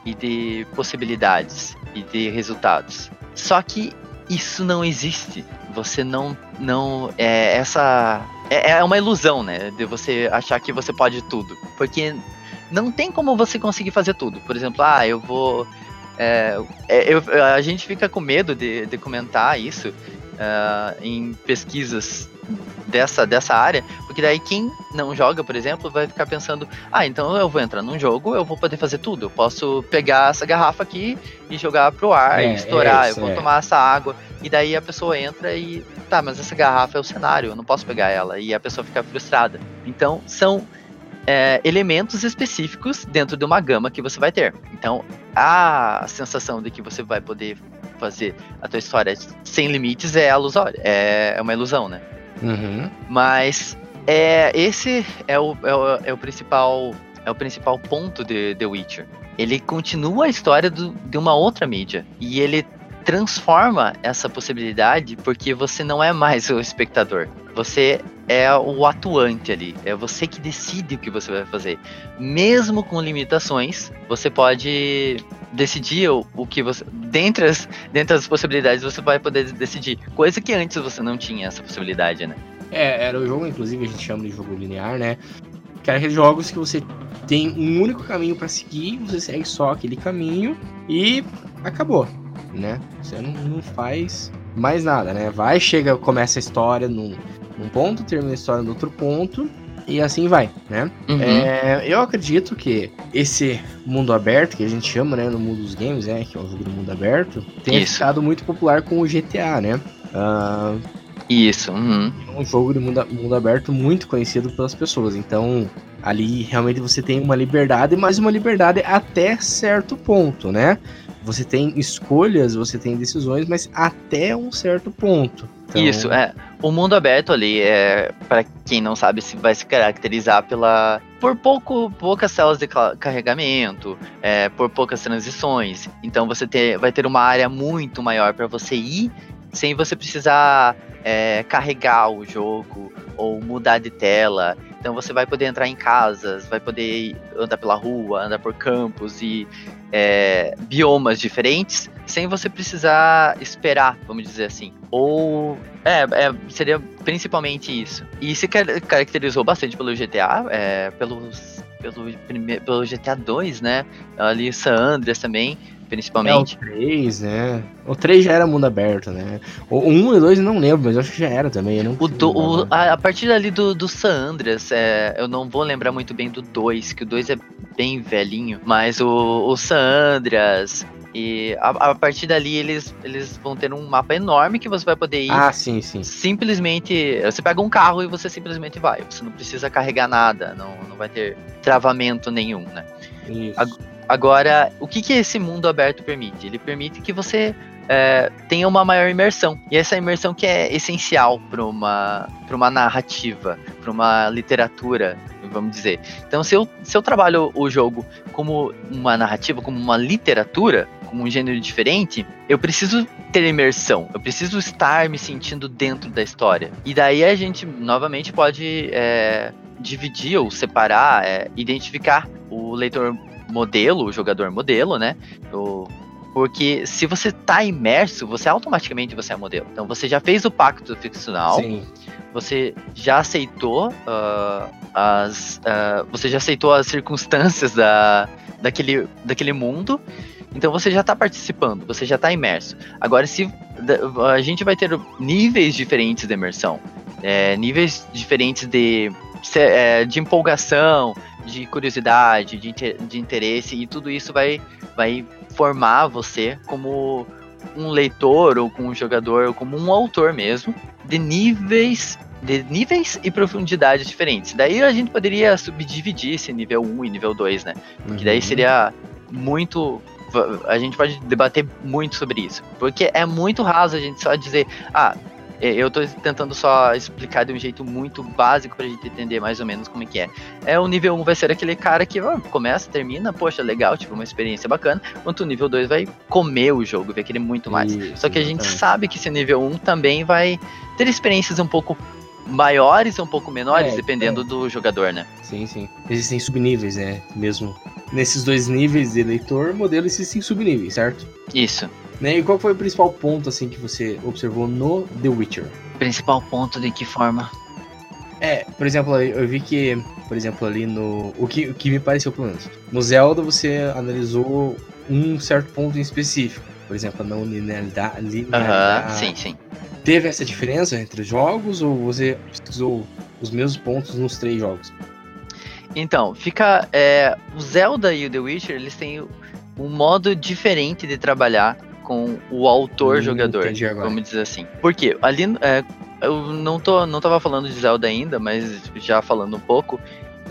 e de possibilidades e de resultados. Só que isso não existe. Você não não é essa é, é uma ilusão, né, de você achar que você pode tudo, porque não tem como você conseguir fazer tudo. Por exemplo, ah, eu vou. É, é eu, a gente fica com medo de, de comentar isso uh, em pesquisas dessa, dessa área, porque daí quem não joga, por exemplo, vai ficar pensando: ah, então eu vou entrar num jogo, eu vou poder fazer tudo. Eu posso pegar essa garrafa aqui e jogar pro ar, é, e estourar, é isso, eu vou é. tomar essa água. E daí a pessoa entra e, tá, mas essa garrafa é o cenário, eu não posso pegar ela. E a pessoa fica frustrada. Então, são é, elementos específicos dentro de uma gama que você vai ter. Então, a sensação de que você vai poder fazer a tua história sem limites é ilusória, é, é uma ilusão, né? Uhum. Mas é, esse é o, é o, é o principal é o principal ponto de The Witcher. Ele continua a história do, de uma outra mídia e ele transforma essa possibilidade porque você não é mais o espectador. Você é o atuante ali. É você que decide o que você vai fazer. Mesmo com limitações, você pode decidir o, o que você. Dentre as, dentre as possibilidades, você vai poder decidir. Coisa que antes você não tinha essa possibilidade, né? É, era o jogo, inclusive, a gente chama de jogo linear, né? Que era aqueles jogos que você tem um único caminho para seguir, você segue só aquele caminho e acabou, né? Você não, não faz mais nada, né? Vai, chega, começa a história num, num ponto, termina a história no outro ponto e assim vai, né? Uhum. É, eu acredito que esse mundo aberto, que a gente chama, né, no mundo dos games, né, que é um jogo do mundo aberto, tem Isso. ficado muito popular com o GTA, né? Uh, Isso. Uhum. É um jogo de mundo, mundo aberto muito conhecido pelas pessoas. Então, ali realmente você tem uma liberdade, mas uma liberdade até certo ponto, né? Você tem escolhas, você tem decisões, mas até um certo ponto. Então... Isso, é. O mundo aberto ali, é, para quem não sabe, se vai se caracterizar pela por pouco, poucas células de carregamento, é, por poucas transições. Então você ter, vai ter uma área muito maior para você ir sem você precisar é, carregar o jogo ou mudar de tela. Então você vai poder entrar em casas, vai poder andar pela rua, andar por campos e é, biomas diferentes sem você precisar esperar, vamos dizer assim. Ou. É, é seria principalmente isso. E se caracterizou bastante pelo GTA, é, pelos, pelo, pelo GTA 2, né? Ali San Andreas também principalmente. É, o 3, né? O 3 já era mundo aberto, né? O 1 e o 2 eu não lembro, mas eu acho que já era também. Não o do, o, a, a, partir ali do, do San Andreas, é, eu não vou lembrar muito bem do 2, que o 2 é bem velhinho, mas o, o San Andreas, e a, a, partir dali eles, eles vão ter um mapa enorme que você vai poder ir. Ah, sim, sim. Simplesmente. Você pega um carro e você simplesmente vai. Você não precisa carregar nada, não, não vai ter travamento nenhum, né? Isso. Agora, o que, que esse mundo aberto permite? Ele permite que você é, tenha uma maior imersão. E essa imersão que é essencial para uma, uma narrativa, para uma literatura, vamos dizer. Então, se eu, se eu trabalho o jogo como uma narrativa, como uma literatura, como um gênero diferente, eu preciso ter imersão, eu preciso estar me sentindo dentro da história. E daí a gente, novamente, pode é, dividir ou separar, é, identificar o leitor modelo, o jogador modelo, né? O, porque se você tá imerso, você automaticamente você é modelo. Então você já fez o pacto ficcional, Sim. você já aceitou uh, as, uh, você já aceitou as circunstâncias da, daquele, daquele mundo. Então você já está participando, você já está imerso. Agora, se a gente vai ter níveis diferentes de imersão, é, níveis diferentes de, é, de empolgação, de curiosidade, de, de interesse, e tudo isso vai, vai formar você como um leitor, ou como um jogador, ou como um autor mesmo, de níveis de níveis e profundidades diferentes. Daí a gente poderia subdividir esse nível 1 e nível 2, né? Porque daí uhum. seria muito a gente pode debater muito sobre isso. Porque é muito raso a gente só dizer, ah, eu estou tentando só explicar de um jeito muito básico pra gente entender mais ou menos como é que é. É o nível 1 vai ser aquele cara que ó, começa, termina, poxa, legal, tipo, uma experiência bacana, enquanto o nível 2 vai comer o jogo, vai querer muito mais. Isso, só que a gente sabe que esse nível 1 também vai ter experiências um pouco maiores ou um pouco menores, é, dependendo é. do jogador, né? Sim, sim. Existem subníveis, né? Mesmo nesses dois níveis de leitor, modelo existem subníveis, certo? Isso. Né? E qual foi o principal ponto assim que você observou no The Witcher? Principal ponto de que forma? É, por exemplo, eu vi que, por exemplo, ali no. O que, o que me pareceu, pelo menos. No Zelda você analisou um certo ponto em específico. Por exemplo, a não linearidade. linearidade. Uhum, sim, sim. Teve essa diferença entre os jogos ou você pesquisou os mesmos pontos nos três jogos? Então, fica. É, o Zelda e o The Witcher, eles têm um modo diferente de trabalhar com o autor hum, jogador, vamos dizer assim. Porque ali é, eu não tô não tava falando de Zelda ainda, mas já falando um pouco,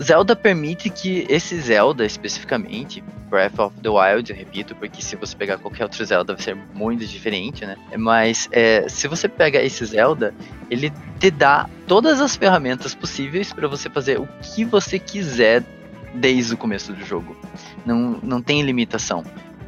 Zelda permite que esse Zelda especificamente, Breath of the Wild, eu repito, porque se você pegar qualquer outro Zelda vai ser muito diferente, né? Mas é, se você pega esse Zelda, ele te dá todas as ferramentas possíveis para você fazer o que você quiser desde o começo do jogo. Não, não tem limitação.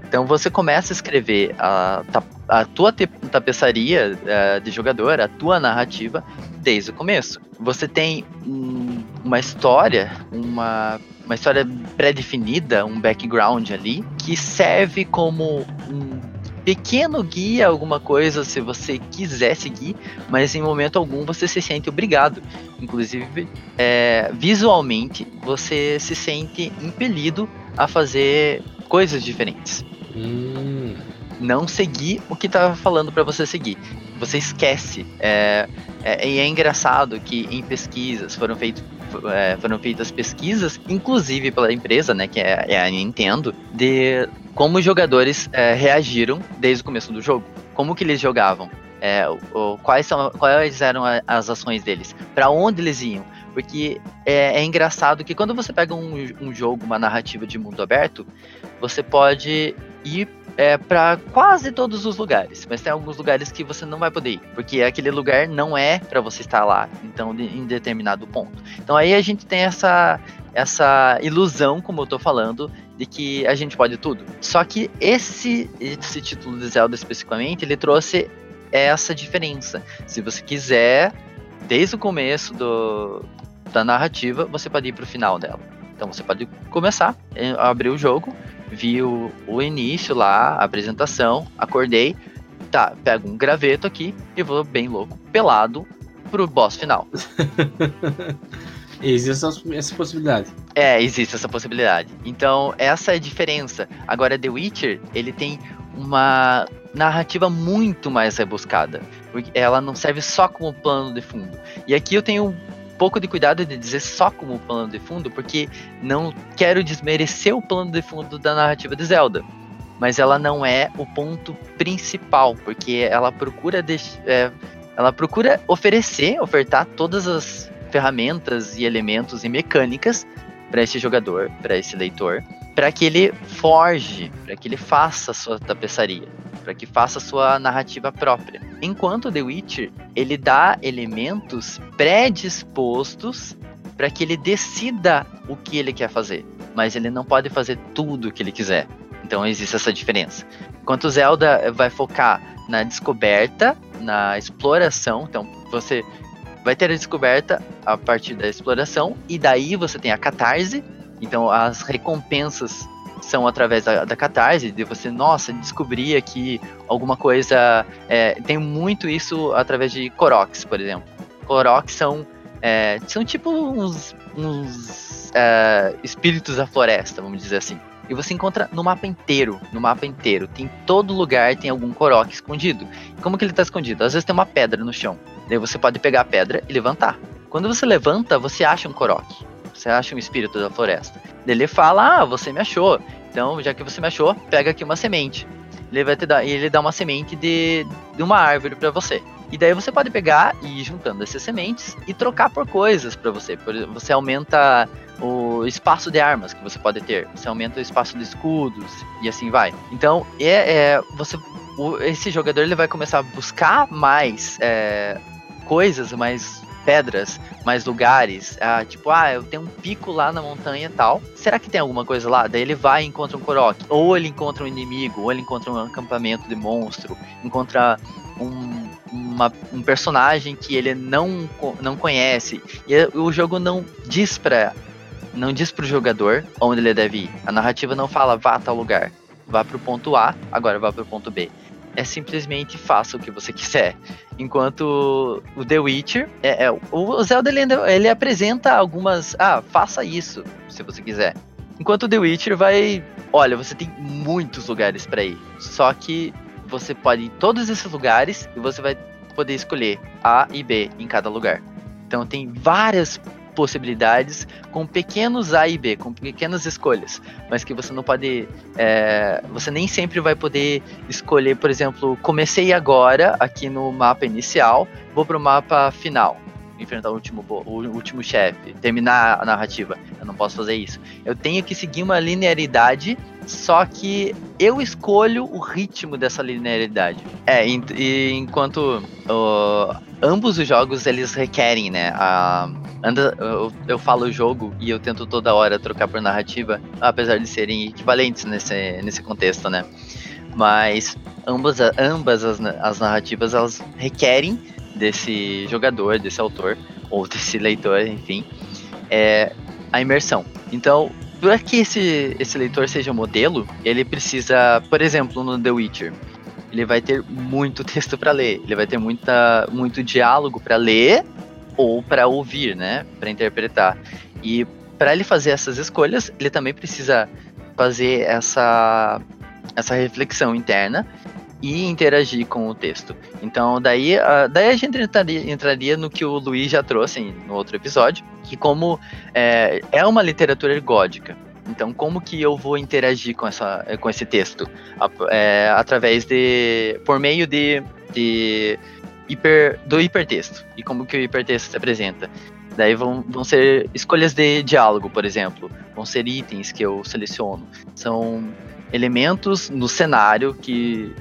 Então você começa a escrever a, a tua tapeçaria uh, de jogador, a tua narrativa, desde o começo. Você tem um, uma história, uma, uma história pré-definida, um background ali, que serve como um pequeno guia, alguma coisa, se você quiser seguir, mas em momento algum você se sente obrigado. Inclusive, é, visualmente, você se sente impelido a fazer coisas diferentes. Hum. Não seguir o que estava falando para você seguir. Você esquece. É, é, e é engraçado que em pesquisas foram feitas é, foram feitas pesquisas, inclusive pela empresa, né, que é, é a Nintendo, de como os jogadores é, reagiram desde o começo do jogo. Como que eles jogavam? É, o, quais, são, quais eram as ações deles? Para onde eles iam? Porque é, é, engraçado que quando você pega um, um, jogo, uma narrativa de mundo aberto, você pode ir é, para quase todos os lugares, mas tem alguns lugares que você não vai poder ir, porque aquele lugar não é para você estar lá, então em determinado ponto. Então aí a gente tem essa essa ilusão, como eu tô falando, de que a gente pode tudo. Só que esse esse título de Zelda especificamente, ele trouxe essa diferença. Se você quiser, desde o começo do, da narrativa, você pode ir pro final dela. Então você pode começar, eh, abrir o jogo, vi o, o início lá, a apresentação, acordei, tá, pego um graveto aqui e vou bem louco, pelado, pro boss final. [LAUGHS] existe essa, essa possibilidade. É, existe essa possibilidade. Então, essa é a diferença. Agora, The Witcher, ele tem uma narrativa muito mais rebuscada. Porque ela não serve só como plano de fundo. E aqui eu tenho pouco de cuidado de dizer só como plano de fundo, porque não quero desmerecer o plano de fundo da narrativa de Zelda. Mas ela não é o ponto principal, porque ela procura é, ela procura oferecer, ofertar todas as ferramentas e elementos e mecânicas para esse jogador, para esse leitor, para que ele forge, para que ele faça a sua tapeçaria, para que faça sua narrativa própria. Enquanto The Witcher, ele dá elementos predispostos para que ele decida o que ele quer fazer, mas ele não pode fazer tudo o que ele quiser. Então existe essa diferença. Enquanto Zelda vai focar na descoberta, na exploração, então você vai ter a descoberta a partir da exploração e daí você tem a catarse, então as recompensas são através da, da catarse, de você, nossa, descobrir aqui alguma coisa. É, tem muito isso através de Koroks, por exemplo. Koroks são, é, são tipo uns, uns é, espíritos da floresta, vamos dizer assim. E você encontra no mapa inteiro, no mapa inteiro. Tem todo lugar tem algum Korok escondido. Como que ele está escondido? Às vezes tem uma pedra no chão. Daí você pode pegar a pedra e levantar. Quando você levanta, você acha um Korok. Você acha um espírito da floresta. Ele fala: Ah, você me achou. Então, já que você me achou, pega aqui uma semente. Ele vai te dar, ele dá uma semente de, de uma árvore para você. E daí você pode pegar e ir juntando essas sementes e trocar por coisas para você. Você aumenta o espaço de armas que você pode ter. Você aumenta o espaço de escudos e assim vai. Então, é, é você, o, esse jogador ele vai começar a buscar mais é, coisas, mais pedras, mais lugares. Ah, tipo, ah, eu tenho um pico lá na montanha e tal. Será que tem alguma coisa lá? Daí ele vai e encontra um Korok. Ou ele encontra um inimigo, ou ele encontra um acampamento de monstro, encontra um, uma, um personagem que ele não, não conhece. E o jogo não diz pra. Não diz pro jogador onde ele deve ir. A narrativa não fala vá a tal lugar. Vá pro ponto A, agora vá pro ponto B é simplesmente faça o que você quiser. Enquanto o The Witcher, é, é o Zelda ele, ele apresenta algumas. Ah, faça isso, se você quiser. Enquanto o The Witcher vai. Olha, você tem muitos lugares para ir. Só que você pode ir em todos esses lugares e você vai poder escolher A e B em cada lugar. Então tem várias possibilidades com pequenos A e B, com pequenas escolhas, mas que você não pode, é, você nem sempre vai poder escolher, por exemplo, comecei agora aqui no mapa inicial, vou para o mapa final, enfrentar o último, o último chefe, terminar a narrativa. Eu não posso fazer isso. Eu tenho que seguir uma linearidade, só que eu escolho o ritmo dessa linearidade. É, e, enquanto uh, ambos os jogos eles requerem, né, a anda, eu, eu falo jogo e eu tento toda hora trocar por narrativa, apesar de serem equivalentes nesse, nesse contexto, né? Mas ambas, ambas as, as narrativas elas requerem desse jogador, desse autor ou desse leitor, enfim, é a imersão. Então, para que esse, esse leitor seja modelo, ele precisa, por exemplo, no The Witcher, ele vai ter muito [LAUGHS] texto para ler, ele vai ter muita, muito diálogo para ler ou para ouvir, né, para interpretar. E para ele fazer essas escolhas, ele também precisa fazer essa essa reflexão interna e interagir com o texto. Então, daí, uh, daí a gente entraria, entraria, no que o Luiz já trouxe no outro episódio, que como é, é uma literatura ergódica. Então, como que eu vou interagir com, essa, com esse texto? É, através de. por meio de, de hiper, do hipertexto. E como que o hipertexto se apresenta? Daí vão, vão ser escolhas de diálogo, por exemplo. Vão ser itens que eu seleciono. São elementos no cenário que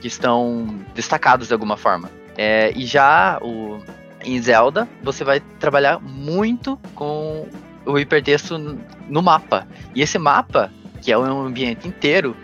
que estão destacados de alguma forma. É, e já o, em Zelda, você vai trabalhar muito com o hipertexto no mapa. E esse mapa, que é um ambiente inteiro,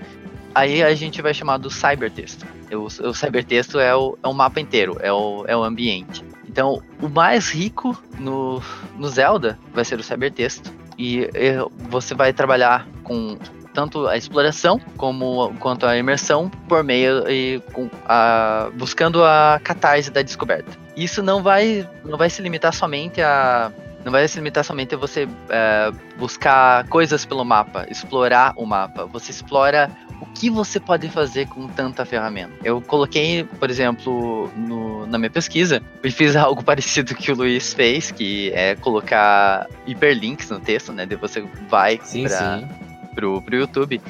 aí a gente vai chamar do cybertexto. O, o cybertexto é o, é o mapa inteiro, é o, é o ambiente. Então, o mais rico no, no Zelda vai ser o cybertexto. E, e você vai trabalhar com tanto a exploração como quanto a imersão por meio e com a, buscando a catarse da descoberta. Isso não vai não vai se limitar somente a não vai se limitar somente a você é, buscar coisas pelo mapa, explorar o mapa. Você explora o que você pode fazer com tanta ferramenta. Eu coloquei, por exemplo, no, na minha pesquisa, e fiz [LAUGHS] algo parecido que o Luiz fez, que é colocar hiperlinks no texto, né? De você vai para pro, pro YouTube.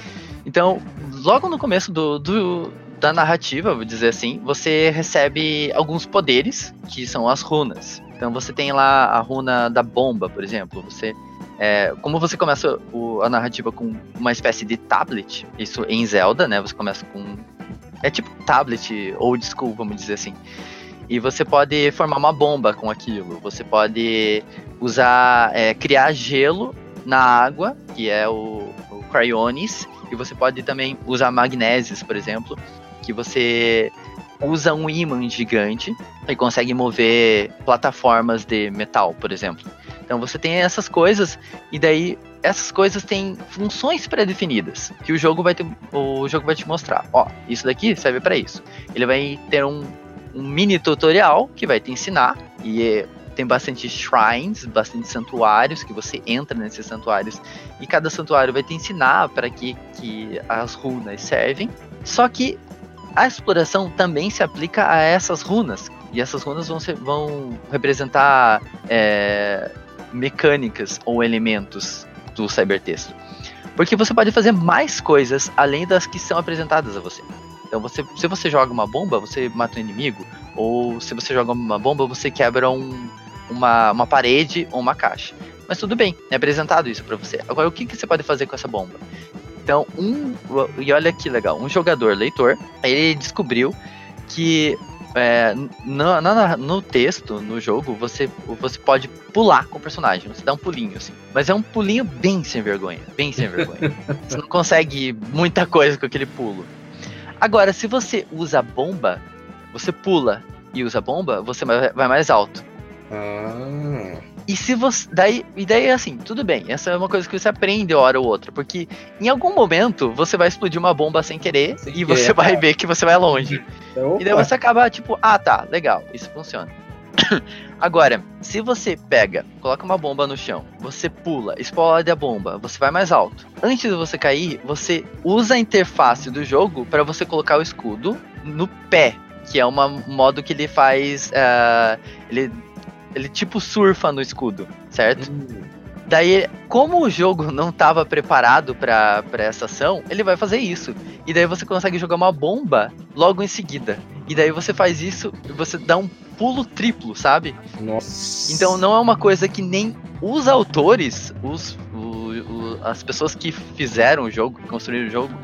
Então, logo no começo do, do, da narrativa, vou dizer assim, você recebe alguns poderes, que são as runas. Então você tem lá a runa da bomba, por exemplo. Você, é, como você começa o, a narrativa com uma espécie de tablet, isso em Zelda, né? Você começa com. É tipo tablet old school, vamos dizer assim. E você pode formar uma bomba com aquilo. Você pode usar. É, criar gelo na água, que é o, cryones, e você pode também usar magnésios, por exemplo, que você usa um ímã gigante e consegue mover plataformas de metal, por exemplo. Então você tem essas coisas e daí essas coisas têm funções pré-definidas que o jogo vai ter, o jogo vai te mostrar. Ó, isso daqui serve para isso. Ele vai ter um, um mini tutorial que vai te ensinar e tem bastante shrines, bastante santuários, que você entra nesses santuários e cada santuário vai te ensinar para que, que as runas servem. Só que a exploração também se aplica a essas runas, e essas runas vão, ser, vão representar é, mecânicas ou elementos do cybertexto. Porque você pode fazer mais coisas além das que são apresentadas a você. Então, você, se você joga uma bomba, você mata um inimigo. Ou se você joga uma bomba, você quebra um, uma, uma parede ou uma caixa. Mas tudo bem, é apresentado isso para você. Agora, o que, que você pode fazer com essa bomba? Então, um. E olha que legal, um jogador leitor, ele descobriu que é, no, no, no, texto, no jogo, você, você pode pular com o personagem. Você dá um pulinho, assim. Mas é um pulinho bem sem vergonha. Bem sem vergonha. [LAUGHS] você não consegue muita coisa com aquele pulo. Agora, se você usa bomba, você pula e usa bomba, você vai mais alto. Ah. E se você. Daí, e daí, assim, tudo bem. Essa é uma coisa que você aprende hora ou outra. Porque em algum momento você vai explodir uma bomba sem querer sem e querer, você vai ver que você vai longe. Opa. E daí você acaba, tipo, ah tá, legal, isso funciona. [COUGHS] Agora, se você pega, coloca uma bomba no chão, você pula, explode a bomba, você vai mais alto. Antes de você cair, você usa a interface do jogo para você colocar o escudo no pé, que é um modo que ele faz. Uh, ele ele tipo surfa no escudo, certo? Hum. Daí, como o jogo [LAUGHS] não estava preparado para essa ação, ele vai fazer isso. E daí você consegue jogar uma bomba logo em seguida. E daí você faz isso e você dá um pulo triplo, sabe? Nossa. Então não é uma coisa que nem os autores, os, o, o, as pessoas que fizeram o jogo, que construíram o jogo,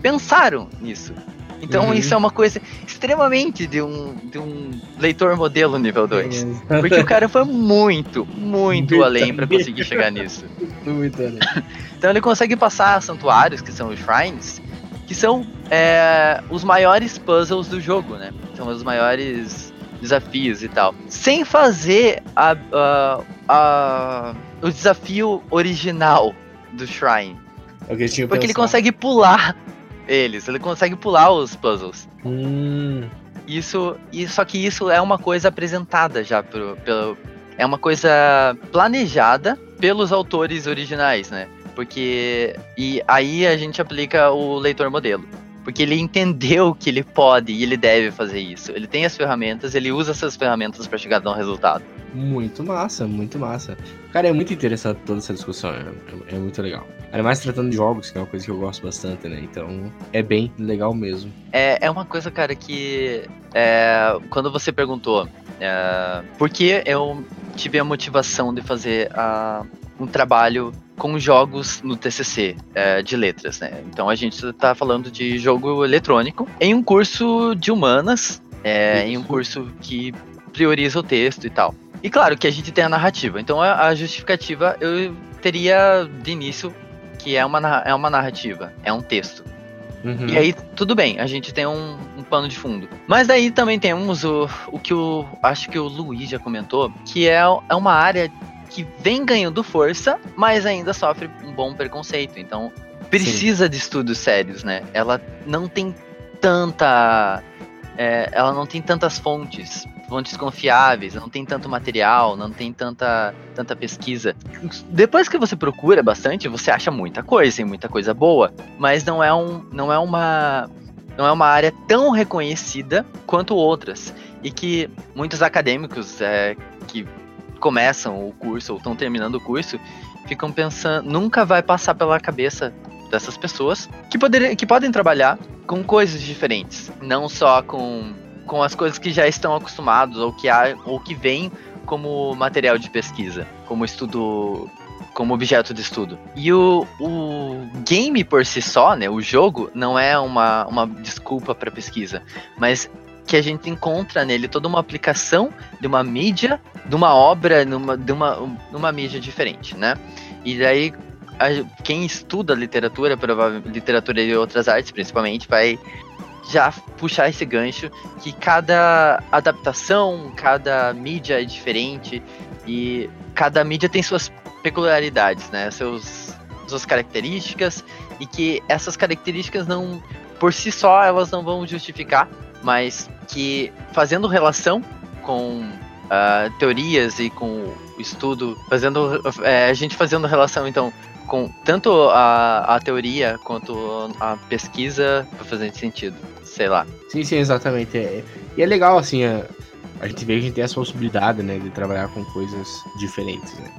pensaram nisso. Então uhum. isso é uma coisa extremamente de um, de um leitor modelo nível 2. Uhum. Porque o cara foi muito, muito, muito além para conseguir chegar nisso. Muito além. [LAUGHS] então ele consegue passar santuários, que são os shrines, que são é, os maiores puzzles do jogo, né? São os maiores desafios e tal. Sem fazer a, a, a o desafio original do Shrine. É Porque ele consegue pular eles, ele consegue pular os puzzles. Hum, Isso, e só que isso é uma coisa apresentada já pro, pelo, é uma coisa planejada pelos autores originais, né? Porque e aí a gente aplica o leitor modelo. Porque ele entendeu que ele pode e ele deve fazer isso. Ele tem as ferramentas, ele usa essas ferramentas para chegar a um resultado. muito massa, muito massa. Cara, é muito interessante toda essa discussão, é, é- é muito legal. Ainda mais tratando de jogos, que é uma coisa que eu gosto bastante, né? Então, é bem legal mesmo. É, é uma coisa, cara, que é, quando você perguntou é, por que eu tive a motivação de fazer a- um trabalho com jogos no TCC é, de letras, né? Então a gente está falando de jogo eletrônico em um curso de humanas, é, em um curso que prioriza o texto e tal. E claro que a gente tem a narrativa. Então a, a justificativa eu teria de início que é uma, é uma narrativa, é um texto. Uhum. E aí, tudo bem, a gente tem um, um pano de fundo. Mas daí também temos o, o que o. Acho que o Luiz já comentou, que é, é uma área que vem ganhando força, mas ainda sofre um bom preconceito. Então, precisa de estudos sérios, né? Ela não tem tanta. é, ela não tem tantas fontes, fontes confiáveis, não tem tanto material, não tem tanta, tanta pesquisa. Depois que você procura bastante, você acha muita coisa e muita coisa boa, mas não é, um, não é uma não é uma área tão reconhecida quanto outras e que muitos acadêmicos é, que começam o curso ou estão terminando o curso ficam pensando nunca vai passar pela cabeça dessas pessoas que, poder, que podem trabalhar com coisas diferentes, não só com, com as coisas que já estão acostumados ou que, há, ou que vêm como material de pesquisa, como estudo como objeto de estudo. E o, o game por si só, né, o jogo, não é uma, uma desculpa para pesquisa, mas que a gente encontra nele toda uma aplicação de uma mídia, de uma obra, numa, de uma, mídia diferente, né? E daí a- quem estuda literatura, literatura e outras artes, principalmente, vai já puxar esse gancho que cada adaptação, cada mídia é diferente e cada mídia tem suas peculiaridades, né? Seus, suas características e que essas características não, por si só, elas não vão justificar, mas que fazendo relação com ah, teorias e com o estudo, fazendo é, a gente fazendo relação então com tanto a, a teoria quanto a pesquisa vai fazer sentido, sei lá. Sim, sim, exatamente. É- e é legal, assim, a, a gente vê que a gente tem essa possibilidade, né, de trabalhar com coisas diferentes, né.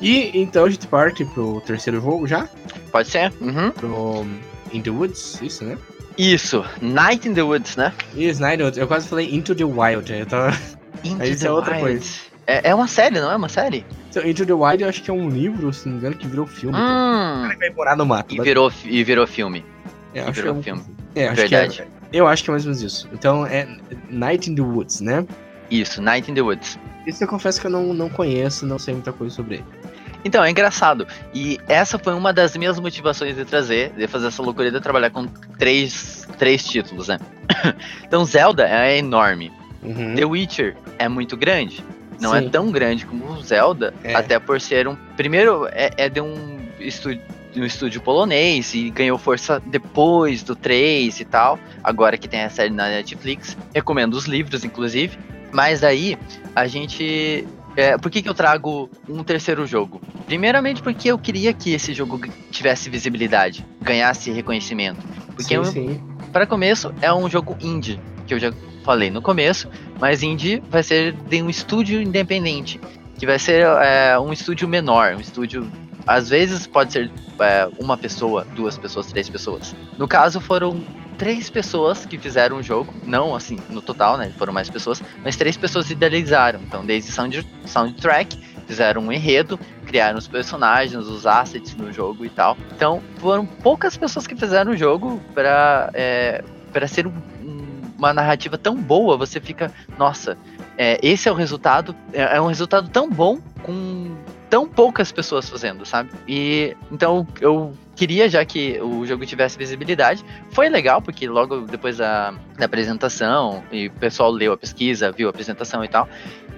E então a gente parte pro terceiro jogo já, Pode ser? Uhum. pro In the Woods, isso, né? Isso, Night in the Woods, né? Isso, Night in the Woods. Eu quase falei Into the Wild, eu tava... Into Aí isso é outra Wild. coisa. É, é uma série, não é uma série? Então, Into the Wild eu acho que é um livro, se não me engano, que virou filme. Hum. Ele vai morar no mato. E mas- virou, e virou filme. é, e acho virou que é filme. É, acho Verdade. que é, eu acho que é mais ou menos isso. Então é Night in the Woods, né? Isso, Night in the Woods. Esse eu confesso que eu não, não conheço, não sei muita coisa sobre ele. Então, é engraçado. E essa foi uma das minhas motivações de trazer, de fazer essa loucura de trabalhar com três, três títulos, né? [COUGHS] então, Zelda é enorme. Uhum. The Witcher é muito grande. Não é Sim. tão grande como o Zelda, É. até por ser um. Primeiro, é, é de um estúdio, de um estúdio polonês e ganhou força depois do 3 e tal. Agora que tem a série na Netflix. Recomendo os livros, inclusive. Mas aí, a gente. É, por que, que eu trago um terceiro jogo? Primeiramente porque eu queria que esse jogo tivesse visibilidade, ganhasse reconhecimento. Porque sim, eu- sim. para começo, é um jogo indie, que eu já falei no começo, mas indie vai ser de um estúdio independente, que vai ser é, um estúdio menor, um estúdio. Às vezes pode ser é, uma pessoa, duas pessoas, três pessoas. No caso, foram três pessoas que fizeram o jogo, não assim, no total, né? Foram mais pessoas, mas três pessoas idealizaram. Então, desde sound, soundtrack, fizeram um enredo, criaram os personagens, os assets no jogo e tal. Então, foram poucas pessoas que fizeram o jogo para é, ser um- uma narrativa tão boa, você fica, nossa, é, esse é o resultado, é, é um resultado tão bom com tão poucas pessoas fazendo, sabe? E então eu queria já que o jogo tivesse visibilidade. Foi legal porque logo depois da, da apresentação e o pessoal leu a pesquisa, viu a apresentação e tal,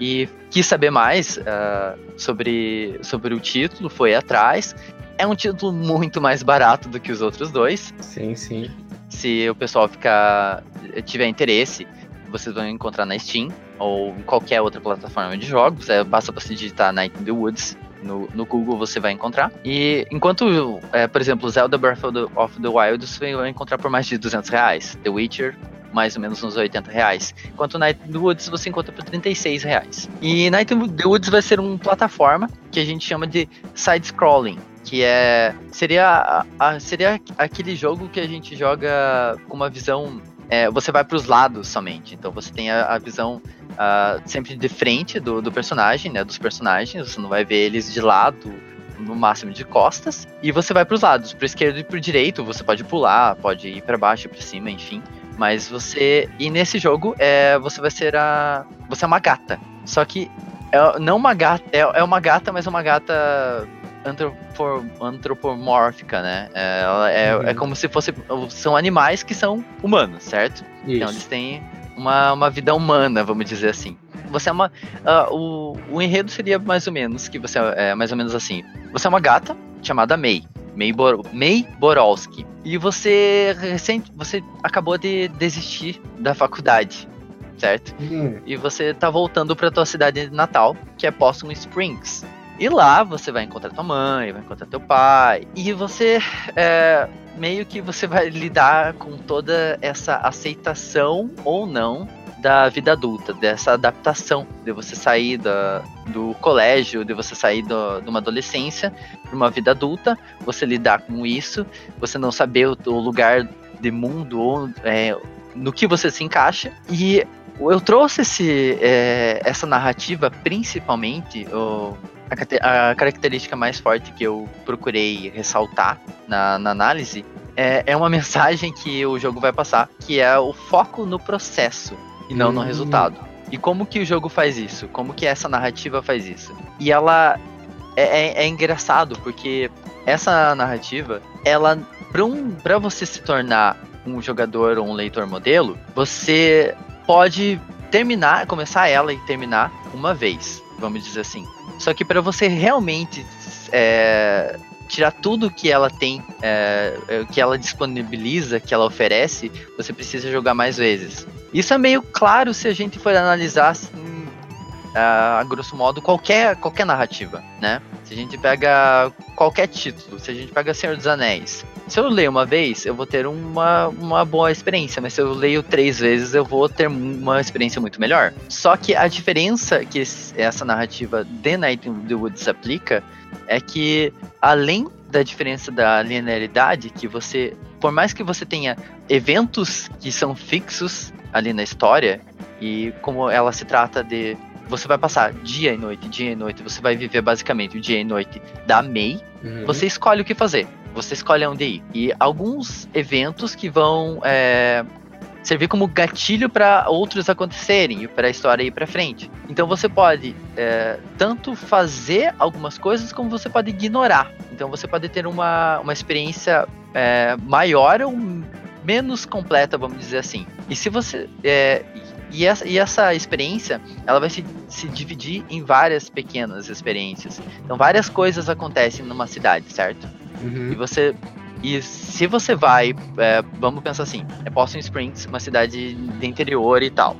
e quis saber mais ah, sobre sobre o título, foi atrás. É um título muito mais barato do que os outros dois. Sim, sim. se o pessoal ficar tiver interesse, vocês vão encontrar na Steam ou em qualquer outra plataforma de jogos. É, basta você digitar Night in the Woods no, no Google você vai encontrar. E enquanto, é, por exemplo, Zelda Breath of the, of the Wild você vai encontrar por mais de 200 reais. The Witcher, mais ou menos uns 80 reais. Enquanto Night in the Woods você encontra por 36 reais. E Night in the Woods vai ser uma plataforma que a gente chama de side-scrolling. Que é. Seria, a, seria aquele jogo que a gente joga com uma visão é, você vai para os lados somente. Então você tem a, a visão uh, sempre de frente do, do, personagem, né? Dos personagens. Você não vai ver eles de lado, no máximo de costas. E você vai para os lados, para esquerdo e para direito. Você pode pular, pode ir para baixo, para cima, enfim. Mas você e nesse jogo é você vai ser a você é uma gata. Só que é não uma gata é, é uma gata, mas é uma gata antropomórfica, né? É, é, uhum. é, como se fosse. São animais que são humanos, certo? Isso. Então eles têm uma, uma vida humana, vamos dizer assim. Você é uma. Uh, o, o enredo seria mais ou menos que você é mais ou menos assim. Você é uma gata chamada May. May, Bor May Borowski. E você recente, você acabou de desistir da faculdade, certo? Uhum. E você tá voltando para tua cidade natal, que é Possum Springs. E lá você vai encontrar tua mãe, vai encontrar teu pai. E você é, meio que você vai lidar com toda essa aceitação ou não da vida adulta, dessa adaptação, de você sair da, do colégio, de você sair do, de uma adolescência para uma vida adulta, você lidar com isso, você não saber o, o lugar de mundo ou é, no que você se encaixa. E eu trouxe esse, é, essa narrativa principalmente, a, a, característica mais forte que eu procurei ressaltar na, na análise é, é, uma [LAUGHS] mensagem que o jogo vai passar, que é o foco no processo e não no hum. resultado. E como que o jogo faz isso? Como que essa narrativa faz isso? E ela é, é, é engraçado porque essa narrativa, ela para um, pra você se tornar um jogador ou um leitor modelo, você pode terminar, começar ela e terminar uma vez, vamos dizer assim. Só que para você realmente é, tirar tudo que ela tem, é, é, que ela disponibiliza, que ela oferece, você precisa jogar mais vezes. Isso é meio claro se a gente for analisar assim, a, grosso modo qualquer, qualquer narrativa, né? Se a gente pega qualquer título, se a gente pega Senhor dos Anéis, se eu leio uma vez, eu vou ter uma, uma boa experiência, mas se eu leio três vezes, eu vou ter uma experiência muito melhor. Só que a diferença que essa narrativa The Night in the Woods aplica é que, além da diferença da linearidade, que você, por mais que você tenha eventos que são fixos ali na história, e como ela se trata de você vai passar dia e noite, dia e noite, você vai viver basicamente o dia e noite da May. Uhum. Você escolhe o que fazer você escolhe onde ir. E alguns eventos que vão é, servir como gatilho para outros acontecerem e para a história ir para frente. Então você pode é, tanto fazer algumas coisas como você pode ignorar. Então você pode ter uma, uma experiência é, maior ou menos completa, vamos dizer assim. E se você é, e essa, e essa experiência, ela vai se, se dividir em várias pequenas experiências. Então, várias coisas acontecem numa cidade, certo? Uhum. E você. E se você vai, é, vamos pensar assim, é Boston Springs, uma cidade de interior e tal.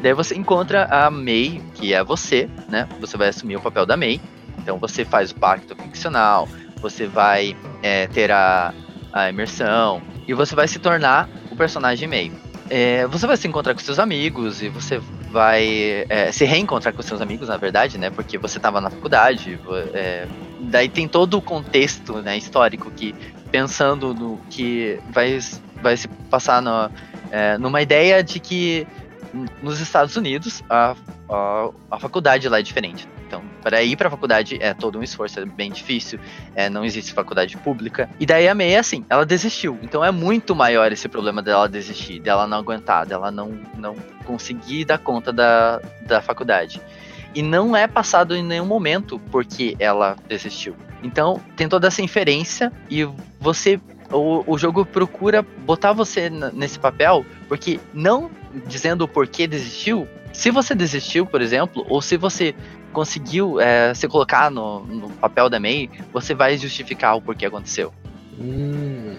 Daí você encontra a May, que é você, né? Você vai assumir o papel da May. Então você faz o pacto ficcional, você vai é, ter a, a imersão e você vai se tornar o personagem May. É, você vai se encontrar com seus amigos e você vai é, se reencontrar com seus amigos, na verdade, né? Porque você estava na faculdade, é, daí tem todo o contexto né, histórico que, pensando no que vai, vai se passar no, é, numa ideia de que nos Estados Unidos a, a, a faculdade lá é diferente. Então, para ir para a faculdade é todo um esforço, é bem difícil, é, não existe faculdade pública. E daí a May, assim, ela desistiu. Então é muito maior esse problema dela desistir, dela não aguentar, dela não, não conseguir dar conta da, da faculdade. E não é passado em nenhum momento porque ela desistiu. Então tem toda essa inferência e você. O, o jogo procura botar você nesse papel, porque não dizendo o porquê desistiu. Se você desistiu, por exemplo, ou se você conseguiu é, se colocar no, no, papel da May, você vai justificar o porquê aconteceu. Hum,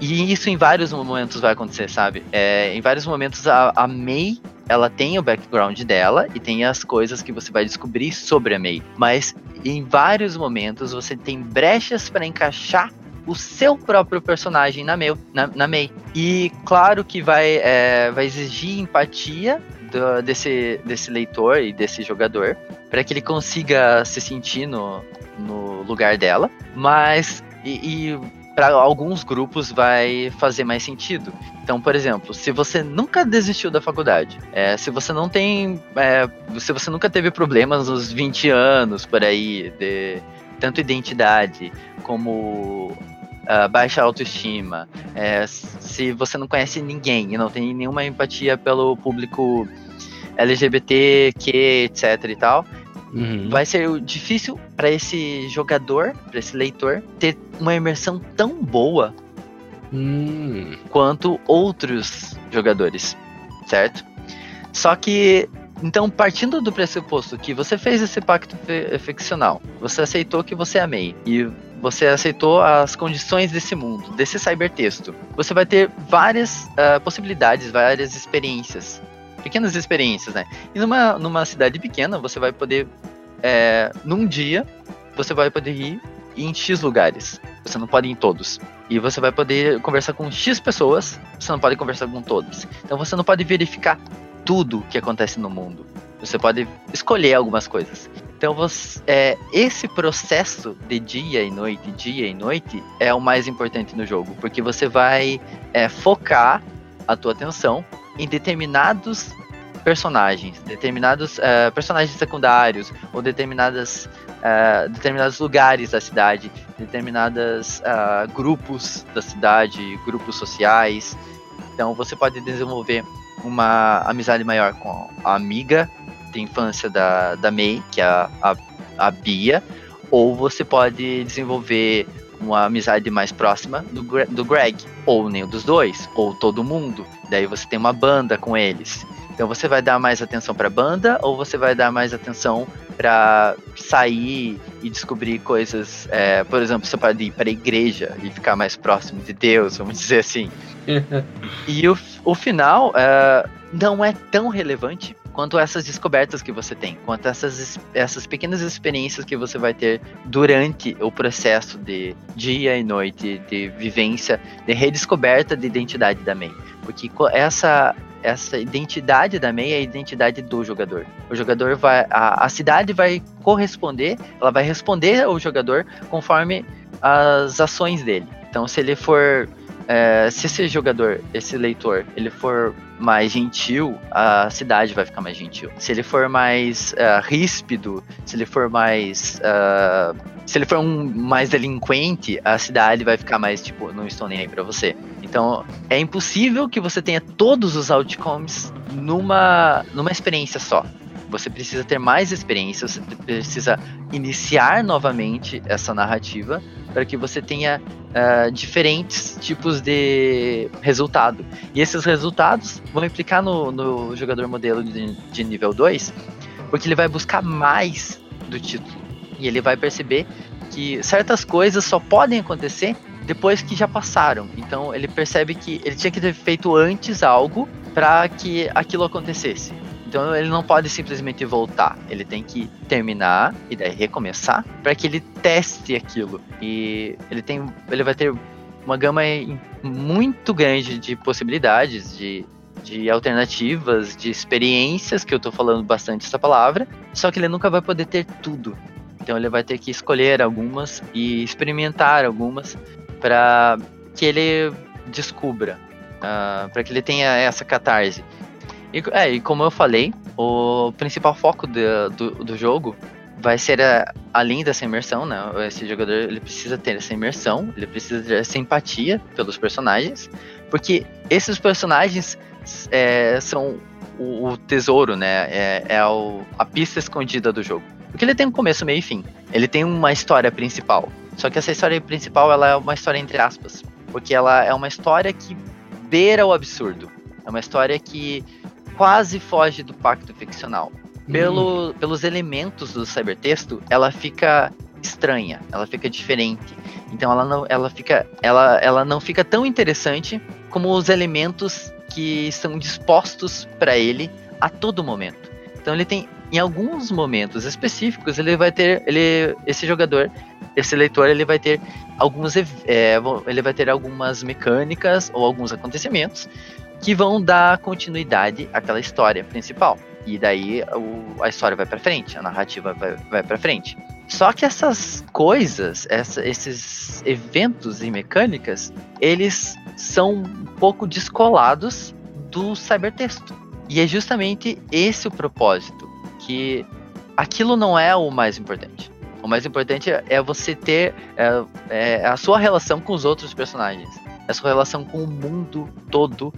E isso em vários momentos vai acontecer, sabe? É, em vários momentos a, a May ela tem o background dela e tem as coisas que você vai descobrir sobre a May. Mas em vários momentos você tem brechas para encaixar o seu próprio personagem na, meu, na, na May. E claro que vai, é, vai exigir empatia do, desse, desse leitor e desse jogador para que ele consiga se sentir no, no lugar dela. Mas. E, e para alguns grupos vai fazer mais sentido. Então, por exemplo, se você nunca desistiu da faculdade, é, se você não tem. É, se você nunca teve problemas nos 20 anos por aí, de tanto identidade como uh, baixa autoestima, é, se você não conhece ninguém e não tem nenhuma empatia pelo público LGBTQ, etc e tal, uhum. vai ser difícil para esse jogador, para esse leitor, ter uma imersão tão boa hum. quanto outros jogadores, certo? Só que então, partindo do pressuposto que você fez esse pacto ficcional, você aceitou que você amei e você aceitou as condições desse mundo, desse cybertexto, você vai ter várias uh, possibilidades, várias experiências. Pequenas experiências, né? E numa, numa cidade pequena, você vai poder, é, num dia, você vai poder ir em X lugares. Você não pode ir em todos. E você vai poder conversar com X pessoas, você não pode conversar com todos. Então você não pode verificar tudo que acontece no mundo. Você pode escolher algumas coisas. Então, você, é, esse processo de dia e noite, dia e noite, é o mais importante no jogo, porque você vai é, focar a tua atenção em determinados personagens, determinados uh, personagens secundários ou determinadas uh, determinados lugares da cidade, determinados uh, grupos da cidade, grupos sociais. Então você pode desenvolver uma amizade maior com a amiga de infância da, da May, que é a, a, a Bia, ou você pode desenvolver uma amizade mais próxima do, do Greg, ou nenhum dos dois, ou todo mundo. Daí você tem uma banda com eles. Então você vai dar mais atenção para a banda ou você vai dar mais atenção para sair e descobrir coisas, é, por exemplo, você pode ir para a igreja e ficar mais próximo de Deus, vamos dizer assim. [LAUGHS] e o, o final é, não é tão relevante quanto essas descobertas que você tem, quanto essas, essas pequenas experiências que você vai ter durante o processo de dia e noite, de vivência, de redescoberta de identidade da May. Porque essa essa identidade da MEI é a identidade do jogador. O jogador vai. A, a cidade vai corresponder, ela vai responder ao jogador conforme as ações dele. Então, se ele for é, se esse jogador, esse leitor, ele for mais gentil, a cidade vai ficar mais gentil. Se ele for mais uh, ríspido, se ele for mais. Uh, se ele for um mais delinquente, a cidade vai ficar mais tipo, não estou nem aí pra você. Então, é impossível que você tenha todos os outcomes numa, numa experiência só. Você precisa ter mais experiência, você precisa iniciar novamente essa narrativa para que você tenha uh, diferentes tipos de resultado. E esses resultados vão implicar no, no jogador modelo de, de nível 2, porque ele vai buscar mais do título. E ele vai perceber que certas coisas só podem acontecer depois que já passaram. Então ele percebe que ele tinha que ter feito antes algo para que aquilo acontecesse. Então ele não pode simplesmente voltar. Ele tem que terminar e daí recomeçar para que ele teste aquilo. E ele tem, ele vai ter uma gama muito grande de possibilidades, de, de alternativas, de experiências, que eu tô falando bastante essa palavra, só que ele nunca vai poder ter tudo. Então ele vai ter que escolher algumas e experimentar algumas para que ele descubra, uh, para que ele tenha essa catarse. E, é, e como eu falei, o principal foco do, do, do jogo vai ser a, além dessa imersão, né? Esse jogador ele precisa ter essa imersão, ele precisa ter essa empatia pelos personagens, porque esses personagens é, são o, o, tesouro, né? É, é o, a pista escondida do jogo. Porque ele tem um começo, meio e fim. Ele tem uma história principal. Só que essa história principal ela é uma história entre aspas, porque ela é uma história que beira o absurdo. É uma história que quase foge do pacto ficcional. Pelo, hum. Pelos elementos do cybertexto, ela fica estranha, ela fica diferente. Então ela não, ela fica, ela, ela não fica tão interessante como os elementos que são dispostos para ele a todo momento. Então ele tem, em alguns momentos específicos, ele vai ter, ele, esse jogador, esse leitor, ele vai ter alguns, é, ele vai ter algumas mecânicas ou alguns acontecimentos que vão dar continuidade àquela história principal. E daí o, a história vai para frente, a narrativa vai, vai para frente. Só que essas coisas, essa, esses eventos e mecânicas, eles são um pouco descolados do cybertexto. E é justamente esse o propósito, que aquilo não é o mais importante. O mais importante é você ter é, é a sua relação com os outros personagens, a sua relação com o mundo todo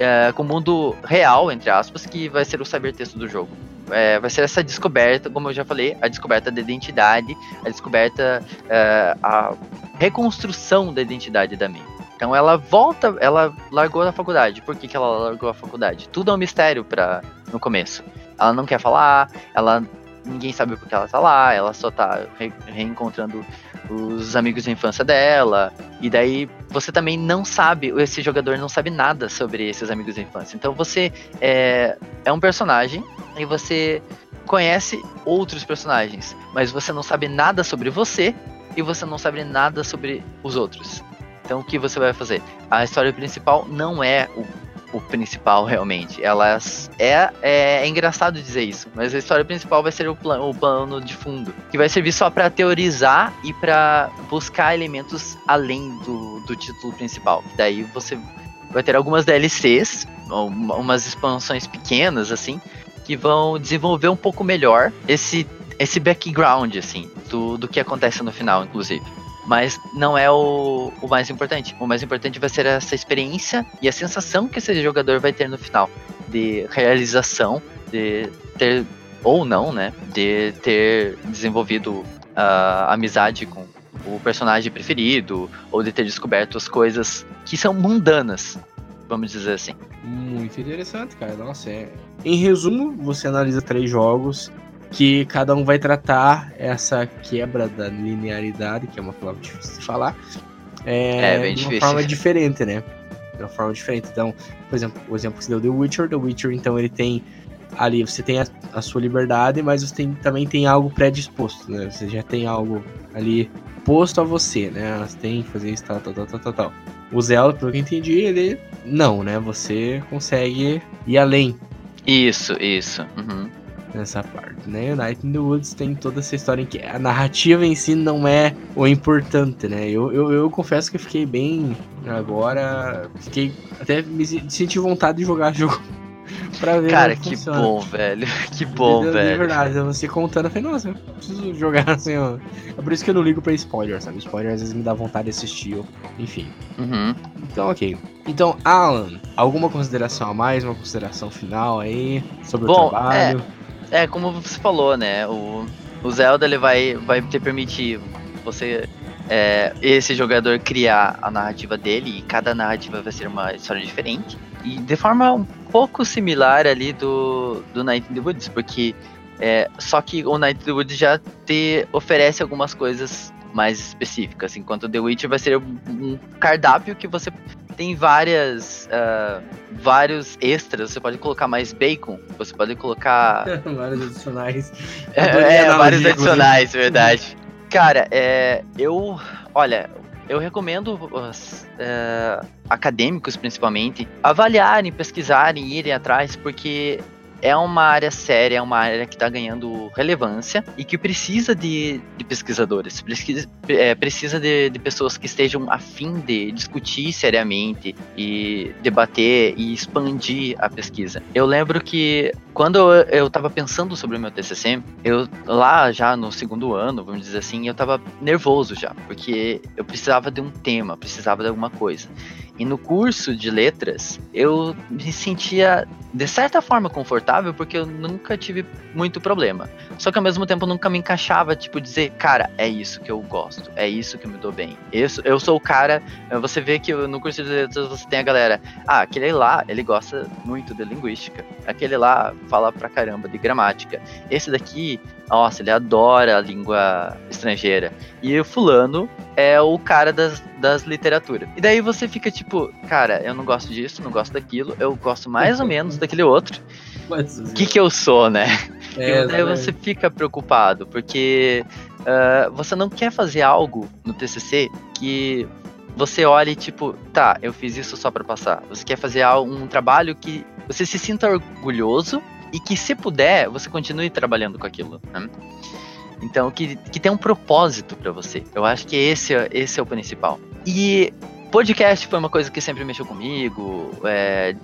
é, com o mundo real, entre aspas, que vai ser o cybertexto do jogo. É, vai ser essa descoberta, como eu já falei, a descoberta da identidade, a descoberta, é, a reconstrução da identidade da May. Então ela volta, ela largou a faculdade. Por que, que ela largou a faculdade? Tudo é um mistério para no começo. Ela não quer falar, ela ninguém sabe por que ela tá lá, ela só tá re reencontrando os amigos de infância dela. E daí você também não sabe, esse jogador não sabe nada sobre esses amigos de infância. Então você é, é um personagem e você conhece outros personagens, mas você não sabe nada sobre você e você não sabe nada sobre os outros. Então o que você vai fazer? A história principal não é o o principal realmente. Elas é, é, é, engraçado dizer isso, mas a história principal vai ser o plano, o plano de fundo, que vai servir só para teorizar e para buscar elementos além do, do título principal. Daí você vai ter algumas DLCs, umas expansões pequenas assim, que vão desenvolver um pouco melhor esse esse background assim do, do que acontece no final, inclusive. Mas não é o, o mais importante. O mais importante vai ser essa experiência e a sensação que esse jogador vai ter no final. De realização, de ter, ou não, né? De ter desenvolvido a amizade com o personagem preferido, ou de ter descoberto as coisas que são mundanas, vamos dizer assim. Muito interessante, cara. Nossa, é. Em resumo, você analisa três jogos que cada um vai tratar essa quebra da linearidade, que é uma palavra difícil de falar, é, é de uma forma diferente, né? De uma forma diferente. Então, por exemplo, o exemplo que você deu The Witcher, The Witcher, então ele tem ali, você tem a, a sua liberdade, mas você tem, também tem algo predisposto, né? Você já tem algo ali posto a você, né? Você tem que fazer isso, tal, tal, tal, tal, tal. O Zelda, pelo que eu entendi, ele não, né? Você consegue ir além. Isso, isso. Uhum nessa parte, né? Night in the Woods tem toda essa história em que a narrativa em si não é o importante, né? Eu, eu, eu confesso que fiquei bem agora, fiquei até me senti vontade de jogar [LAUGHS] jogo pra ver. Cara, que funciona. bom, velho. [LAUGHS] Que bom, de, velho. De verdade, você contando, eu falei, nossa, eu preciso jogar [LAUGHS] assim, ó. É por isso que eu não ligo pra spoiler, sabe? Spoiler às vezes me dá vontade de assistir, enfim. Uhum. Então, ok. Então, Alan, alguma consideração a mais, uma consideração final aí sobre bom, o trabalho? É... É, como você falou, né? O, o Zelda ele vai, vai te permitir você, é, esse jogador, criar a narrativa dele, e cada narrativa vai ser uma história diferente. E de forma um pouco similar ali do, do Night in the Woods, porque é, só que o Night in the Woods já te oferece algumas coisas mais específicas, enquanto The Witcher vai ser um cardápio que você tem várias uh, vários extras. Você pode colocar mais bacon. Você pode colocar [LAUGHS] vários adicionais. É, é vários adicionais, verdade. Cara, é, eu olha, eu recomendo os uh, acadêmicos principalmente avaliarem, pesquisarem, irem atrás, porque é uma área séria, é uma área que está ganhando relevância e que precisa de, de pesquisadores, é, precisa de, de, pessoas que estejam afim de discutir seriamente e debater e expandir a pesquisa. Eu lembro que quando eu estava pensando sobre o meu TCC, eu lá já no segundo ano, vamos dizer assim, eu estava nervoso já, porque eu precisava de um tema, precisava de alguma coisa. E no curso de letras, eu me sentia de certa forma confortável porque eu nunca tive muito problema. Só que ao mesmo tempo nunca me encaixava, tipo, dizer, cara, é isso que eu gosto, é isso que me dou bem. Eu, eu sou o cara, eh, você vê que no curso de letras você tem a galera, ah, aquele lá, ele gosta muito de linguística. Aquele lá fala pra caramba de gramática. Esse daqui, nossa, ele adora a língua estrangeira. E o fulano é o cara das, das literaturas. E daí você fica tipo, cara, eu não gosto disso, não gosto daquilo, eu gosto mais ou menos daquele outro. [LAUGHS] O que que eu sou, né? É, e daí você fica preocupado, porque uh, você não quer fazer algo no TCC que você olhe tipo, tá, eu fiz isso só para passar. Você quer fazer um trabalho que você se sinta orgulhoso e que, se puder, você continue trabalhando com aquilo. Né? Então, que, que tem um propósito para você. Eu acho que esse, é, esse é o principal. E podcast foi uma coisa que sempre mexeu comigo. É,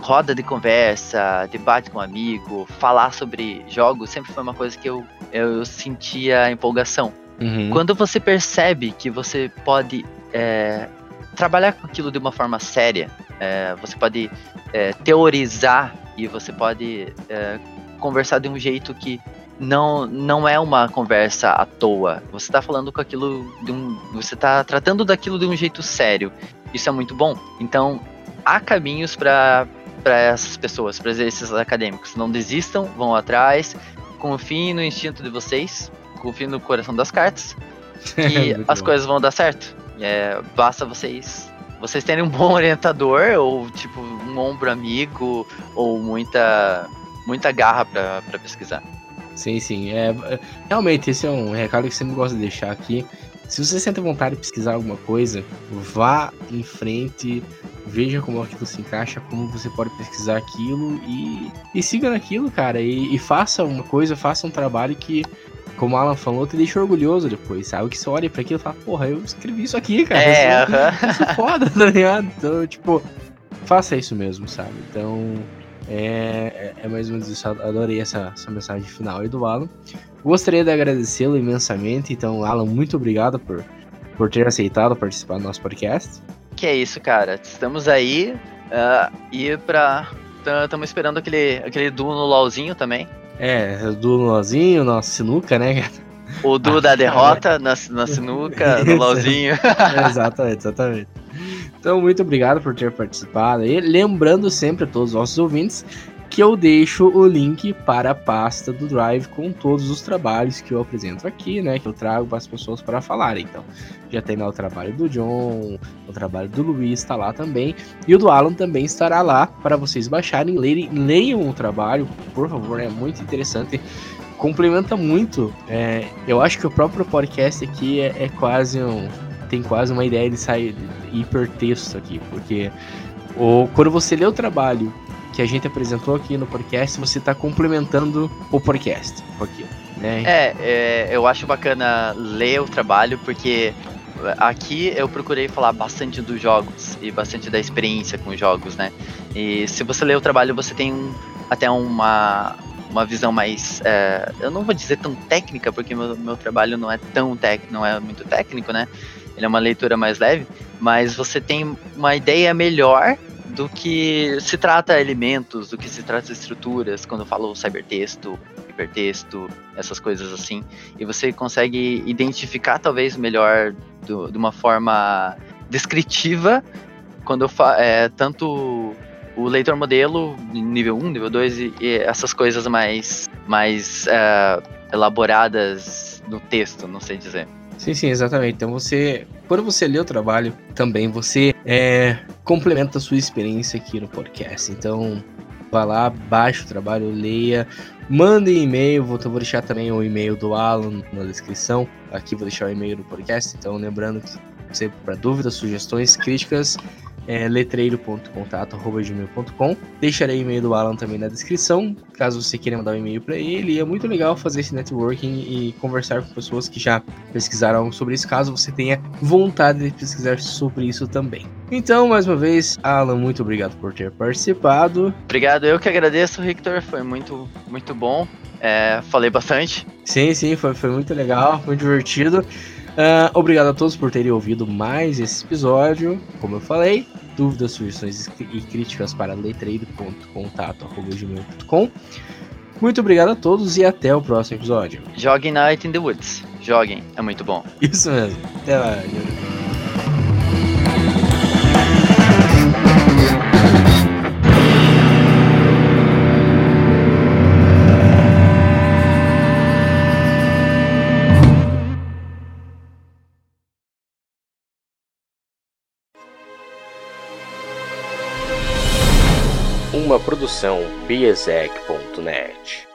roda de conversa, debate com um amigo, falar sobre jogos sempre foi uma coisa que eu, eu sentia empolgação. Uhum. Quando você percebe que você pode é, trabalhar com aquilo de uma forma séria, é, você pode é, teorizar e você pode é, conversar de um jeito que não, não é uma conversa à toa. Você está falando com aquilo de um. Você está tratando daquilo de um jeito sério. Isso é muito bom. Então, há caminhos para essas pessoas, para esses acadêmicos. Não desistam, vão atrás, confiem no instinto de vocês, confiem no coração das cartas, [LAUGHS] e as bom. coisas vão dar certo. É, basta vocês vocês terem um [LAUGHS] bom orientador ou tipo um ombro amigo ou muita muita garra para pesquisar. Sim, sim. É, é, realmente, esse é um recado que sempre gosta de deixar aqui. Se você sente vontade de pesquisar alguma coisa, vá em frente, veja como aquilo se encaixa, como você pode pesquisar aquilo e, e siga naquilo, cara. E, e faça uma coisa, faça um trabalho que como o Alan falou, te deixa orgulhoso depois, sabe? Que você olha pra aquilo e fala, porra, eu escrevi isso aqui, cara. É, isso, uh -huh. isso é foda, [LAUGHS] tá ligado? Então, tipo, faça isso mesmo, sabe? Então, é, é, é mais ou menos isso. Adorei essa, essa mensagem final aí do Alan. Gostaria de agradecê-lo imensamente. Então, Alan, muito obrigado por, por ter aceitado participar do nosso podcast. Que é isso, cara. Estamos aí uh, e pra. Estamos esperando aquele, aquele duo no LOLzinho também. É, do Lozinho, nossa sinuca, né, O do da derrota na, na sinuca, [LAUGHS] no LOLzinho. é, exatamente, exatamente. Então, muito obrigado por ter participado. E lembrando sempre a todos os nossos ouvintes que eu deixo o link para a pasta do Drive com todos os trabalhos que eu apresento aqui, né? Que eu trago para as pessoas para falarem. Então, já tem lá o trabalho do John, o trabalho do Luiz está lá também. E o do Alan também estará lá para vocês baixarem, lerem, leiam o trabalho, por favor, é muito interessante. Complementa muito. É, eu acho que o próprio podcast aqui é, é quase um. Tem quase uma ideia de sair hipertexto aqui, porque quando você lê o trabalho que a gente apresentou aqui no podcast, você está complementando o podcast com aquilo. Né? É, é, eu acho bacana ler o trabalho, porque aqui eu procurei falar bastante dos jogos e bastante da experiência com os jogos, né? E se você ler o trabalho, você tem um, até uma, uma visão mais. É, eu não vou dizer tão técnica, porque meu, meu trabalho não é tão técnico, não é muito técnico, né? Ele é uma leitura mais leve, mas você tem uma ideia melhor do que se trata elementos, do que se trata estruturas, quando eu falo cybertexto, hipertexto, essas coisas assim. E você consegue identificar talvez melhor do, de uma forma descritiva quando eu fa é, tanto o leitor modelo, nível 1, nível 2 e, e essas coisas mais, mais é, elaboradas no texto, não sei dizer. Sim, sim, exatamente. Então você, quando você lê o trabalho, também você é, complementa a sua experiência aqui no podcast. Então, vá lá, baixe o trabalho, leia, mande e-mail. Vou, vou deixar também o e-mail do Alan na descrição. Aqui vou deixar o e-mail do podcast. Então, lembrando que você para dúvidas, sugestões, críticas, é letreiro.contato.gmail.com. Deixarei o e-mail do Alan também na descrição, caso você queira mandar um e-mail para ele. E é muito legal fazer esse networking e conversar com pessoas que já pesquisaram sobre isso, caso você tenha vontade de pesquisar sobre isso também. Então, mais uma vez, Alan, muito obrigado por ter participado. Obrigado, eu que agradeço, Victor. Foi muito, muito bom. É, falei bastante. Sim, sim, foi, foi muito legal, muito divertido. Uh, obrigado a todos por terem ouvido mais esse episódio. Como eu falei, dúvidas, sugestões e críticas para letreiro.contato.gmail.com. Muito obrigado a todos e até o próximo episódio. Joguem Night in the Woods. Joguem, é muito bom. Isso mesmo. Até lá. Produção biesec.net.